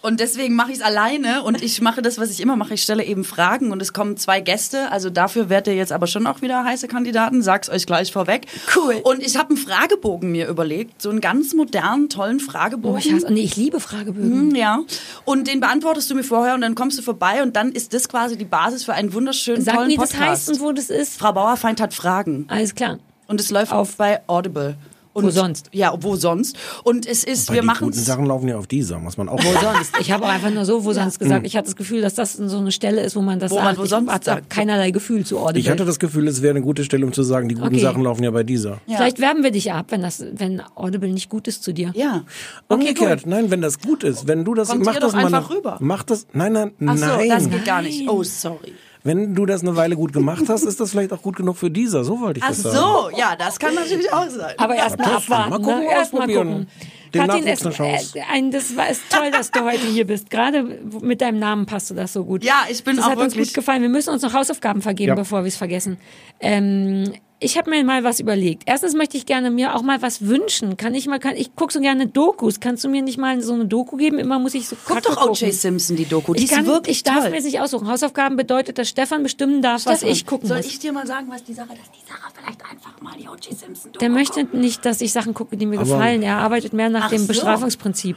Und deswegen mache ich es alleine und ich mache das, was ich immer mache. Ich stelle eben Fragen und es kommen zwei Gäste. Also dafür werdet ihr jetzt aber schon auch wieder heiße Kandidaten. Sag's euch gleich vorweg. Cool. Und ich habe einen Fragebogen mir überlegt. So einen ganz modernen, tollen Fragebogen. Oh, ich hasse, nee, ich liebe Fragebögen. Hm, Ja. Und den beantwortest du mir vorher und dann kommst du vorbei und dann ist das quasi die Basis für einen wunderschönen, Sag, tollen wie das Podcast. heißt und wo das ist. Frau Bauerfeind hat Fragen. Alles klar. Und es läuft Auf- bei Audible. Und, Wo sonst? Ja, wo sonst? Und es ist, wir die machen guten Sachen laufen ja auf dieser, muss man auch Wo sonst? Ich habe auch einfach nur so, wo sonst gesagt. Ich hatte das Gefühl, dass das so eine Stelle ist, wo man das Wo man sagt. wo ich sonst hatte sagt. keinerlei Gefühl zu Audible. Ich hatte das Gefühl, es wäre eine gute Stelle, um zu sagen, die guten Okay. Sachen laufen ja bei dieser. Ja. Vielleicht werben wir dich ab, wenn das, wenn Audible nicht gut ist zu dir. Ja. Okay, Umgekehrt, cool. nein, wenn das gut ist, wenn du das Kommt mach das mal einfach eine- rüber. Mach das, nein, nein, Ach so, nein. das geht gar nicht. Oh, sorry. Wenn du das eine Weile gut gemacht hast, ist das vielleicht auch gut genug für dieser. So wollte ich Ach das sagen. so, ja, das kann natürlich auch sein. Aber erst mal testen. abwarten. Mal gucken, ne? Erst mal ausprobieren. gucken. Kathrin, Nachwuchs es, eine Chance. äh, ein, das war ist toll, dass du heute hier bist. Gerade mit deinem Namen passt du das so gut. Ja, ich bin das auch hat uns wirklich- gut gefallen. Wir müssen uns noch Hausaufgaben vergeben, Ja. bevor wir es vergessen. Ähm, ich habe mir mal was überlegt. Erstens möchte ich gerne mir auch mal was wünschen. Kann ich mal, kann, ich gucke so gerne Dokus. Kannst du mir nicht mal so eine Doku geben? Immer muss ich so Guck Kacke doch O.J. gucken. Simpson, die Doku. Die Ich, kann, ist wirklich ich darf toll. mir es nicht aussuchen. Hausaufgaben bedeutet, dass Stefan bestimmen darf, was Stefan, ich gucken Soll muss. ich dir mal sagen, was die Sache, dass die Sache vielleicht einfach mal die O.J. Simpson Doku Der möchte nicht, dass ich Sachen gucke, die mir Aber- gefallen. Er arbeitet mehr nach Ach dem so. Bestrafungsprinzip.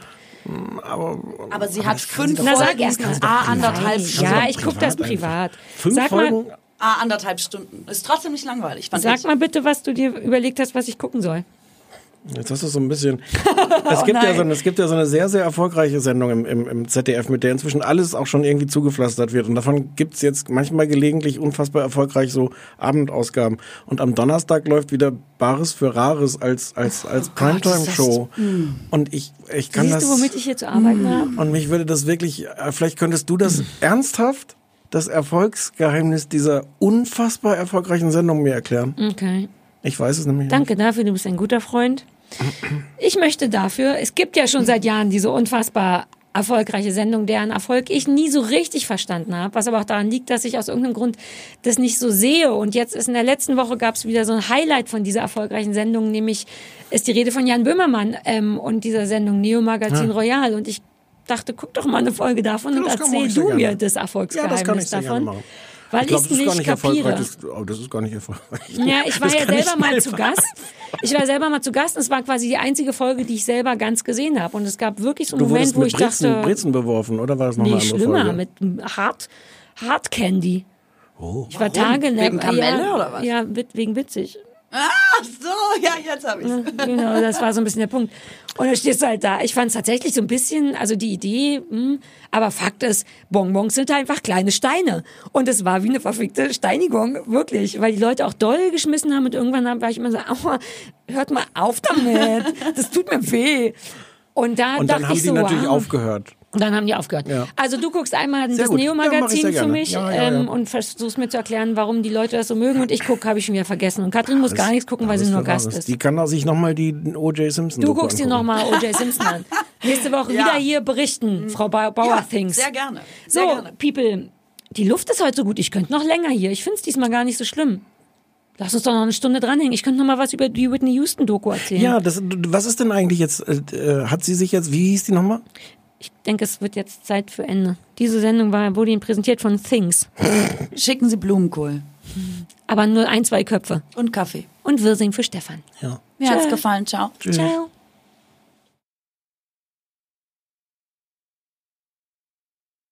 Aber sie hat fünf Na, Folgen. sag erst mal. Ah, anderthalb Ja, Stunden. ich gucke das privat. Fünf Sag Folgen? Ah, anderthalb Stunden. Ist trotzdem nicht langweilig, fand sag ich. mal bitte, was du dir überlegt hast, was ich gucken soll. Jetzt hast du so ein bisschen. Es gibt, ja nein. so, eine- es gibt ja so eine sehr, sehr erfolgreiche Sendung im, im, im ZDF, mit der inzwischen alles auch schon irgendwie zugepflastert wird. Und davon gibt's jetzt manchmal gelegentlich unfassbar erfolgreich so Abendausgaben. Und am Donnerstag läuft wieder Bares für Rares als, als, als Primetime-Show. Und ich, ich kann Siehst das. du, womit ich hier zu arbeiten habe? und mich würde das wirklich, äh, vielleicht könntest du das ernsthaft, das Erfolgsgeheimnis dieser unfassbar erfolgreichen Sendung mir erklären. Okay. Ich weiß es nämlich Danke dafür, du bist ein guter Freund. Ich möchte dafür, es gibt ja schon seit Jahren diese unfassbar erfolgreiche Sendung, deren Erfolg ich nie so richtig verstanden habe, was aber auch daran liegt, dass ich aus irgendeinem Grund das nicht so sehe. Und jetzt ist in der letzten Woche gab es wieder so ein Highlight von dieser erfolgreichen Sendung, nämlich ist die Rede von Jan Böhmermann ähm, und dieser Sendung Neo Magazin Royal. Und ich dachte, guck doch mal eine Folge davon und das erzähl du mir gerne. das Ja, Erfolgsgeheimnis das kann ich sehr gerne davon. Weil Ich glaube, ich das ist nicht nicht kapiere. Das, oh, das ist gar nicht erfolgreich. Ja, ich war Das ja selber mal zu. Gast. Ich war selber mal zu Gast. und Es war quasi die einzige Folge, die ich selber ganz gesehen habe. Und es gab wirklich so einen Du Moment, wo mit ich Brezen, dachte, Brezen beworfen, oder war das noch nee, eine andere schlimmer, Folge? mit Hard, Hard Candy. Oh. Ich war Tage Wegen Kamelle ja, oder was? Ja, wegen witzig. Ach so, ja, jetzt habe ich's. Genau, das war so ein bisschen der Punkt. Und dann stehst du halt da. Ich fand es tatsächlich so ein bisschen, also die Idee, mh, aber Fakt ist, Bonbons sind einfach kleine Steine. Und es war wie eine verfickte Steinigung, wirklich. Weil die Leute auch doll geschmissen haben und irgendwann war ich immer so, aua, hört mal auf damit. Das tut mir weh. Und da Und dachte dann haben ich die so, natürlich wow. aufgehört. Und dann haben die aufgehört. Ja. Also du guckst einmal Sehr das. Ja, Neo-Magazin sehr für mich Ja, ja, ja. Ähm, und versuchst mir zu erklären, warum die Leute das so mögen. Und ich gucke, habe ich schon wieder vergessen. Und Katrin muss gar nichts gucken, weil sie nur Gast ist. Die kann auch sich nochmal die O.J. Simpson Du Doku guckst dir nochmal O.J. Simpson an. Nächste Woche Ja. wieder hier berichten, Frau ba Bauer Ja, Things. sehr gerne. So, Sehr gerne. People, die Luft ist heute so gut. Ich könnte noch länger hier. Ich finde es diesmal gar nicht so schlimm. Lass uns doch noch eine Stunde dranhängen. Ich könnte noch mal was über die Whitney Houston Doku erzählen. Ja, das, was ist denn eigentlich jetzt, äh, äh, hat sie sich jetzt, wie hieß die nochmal? Ich denke, es wird jetzt Zeit für Ende. Diese Sendung war, wurde Ihnen präsentiert von Things. Schicken Sie Blumenkohl Aber nur ein, zwei Köpfe. und Kaffee. Und Wirsing für Stefan. Ja. Mir hat's gefallen. Ciao. Ciao.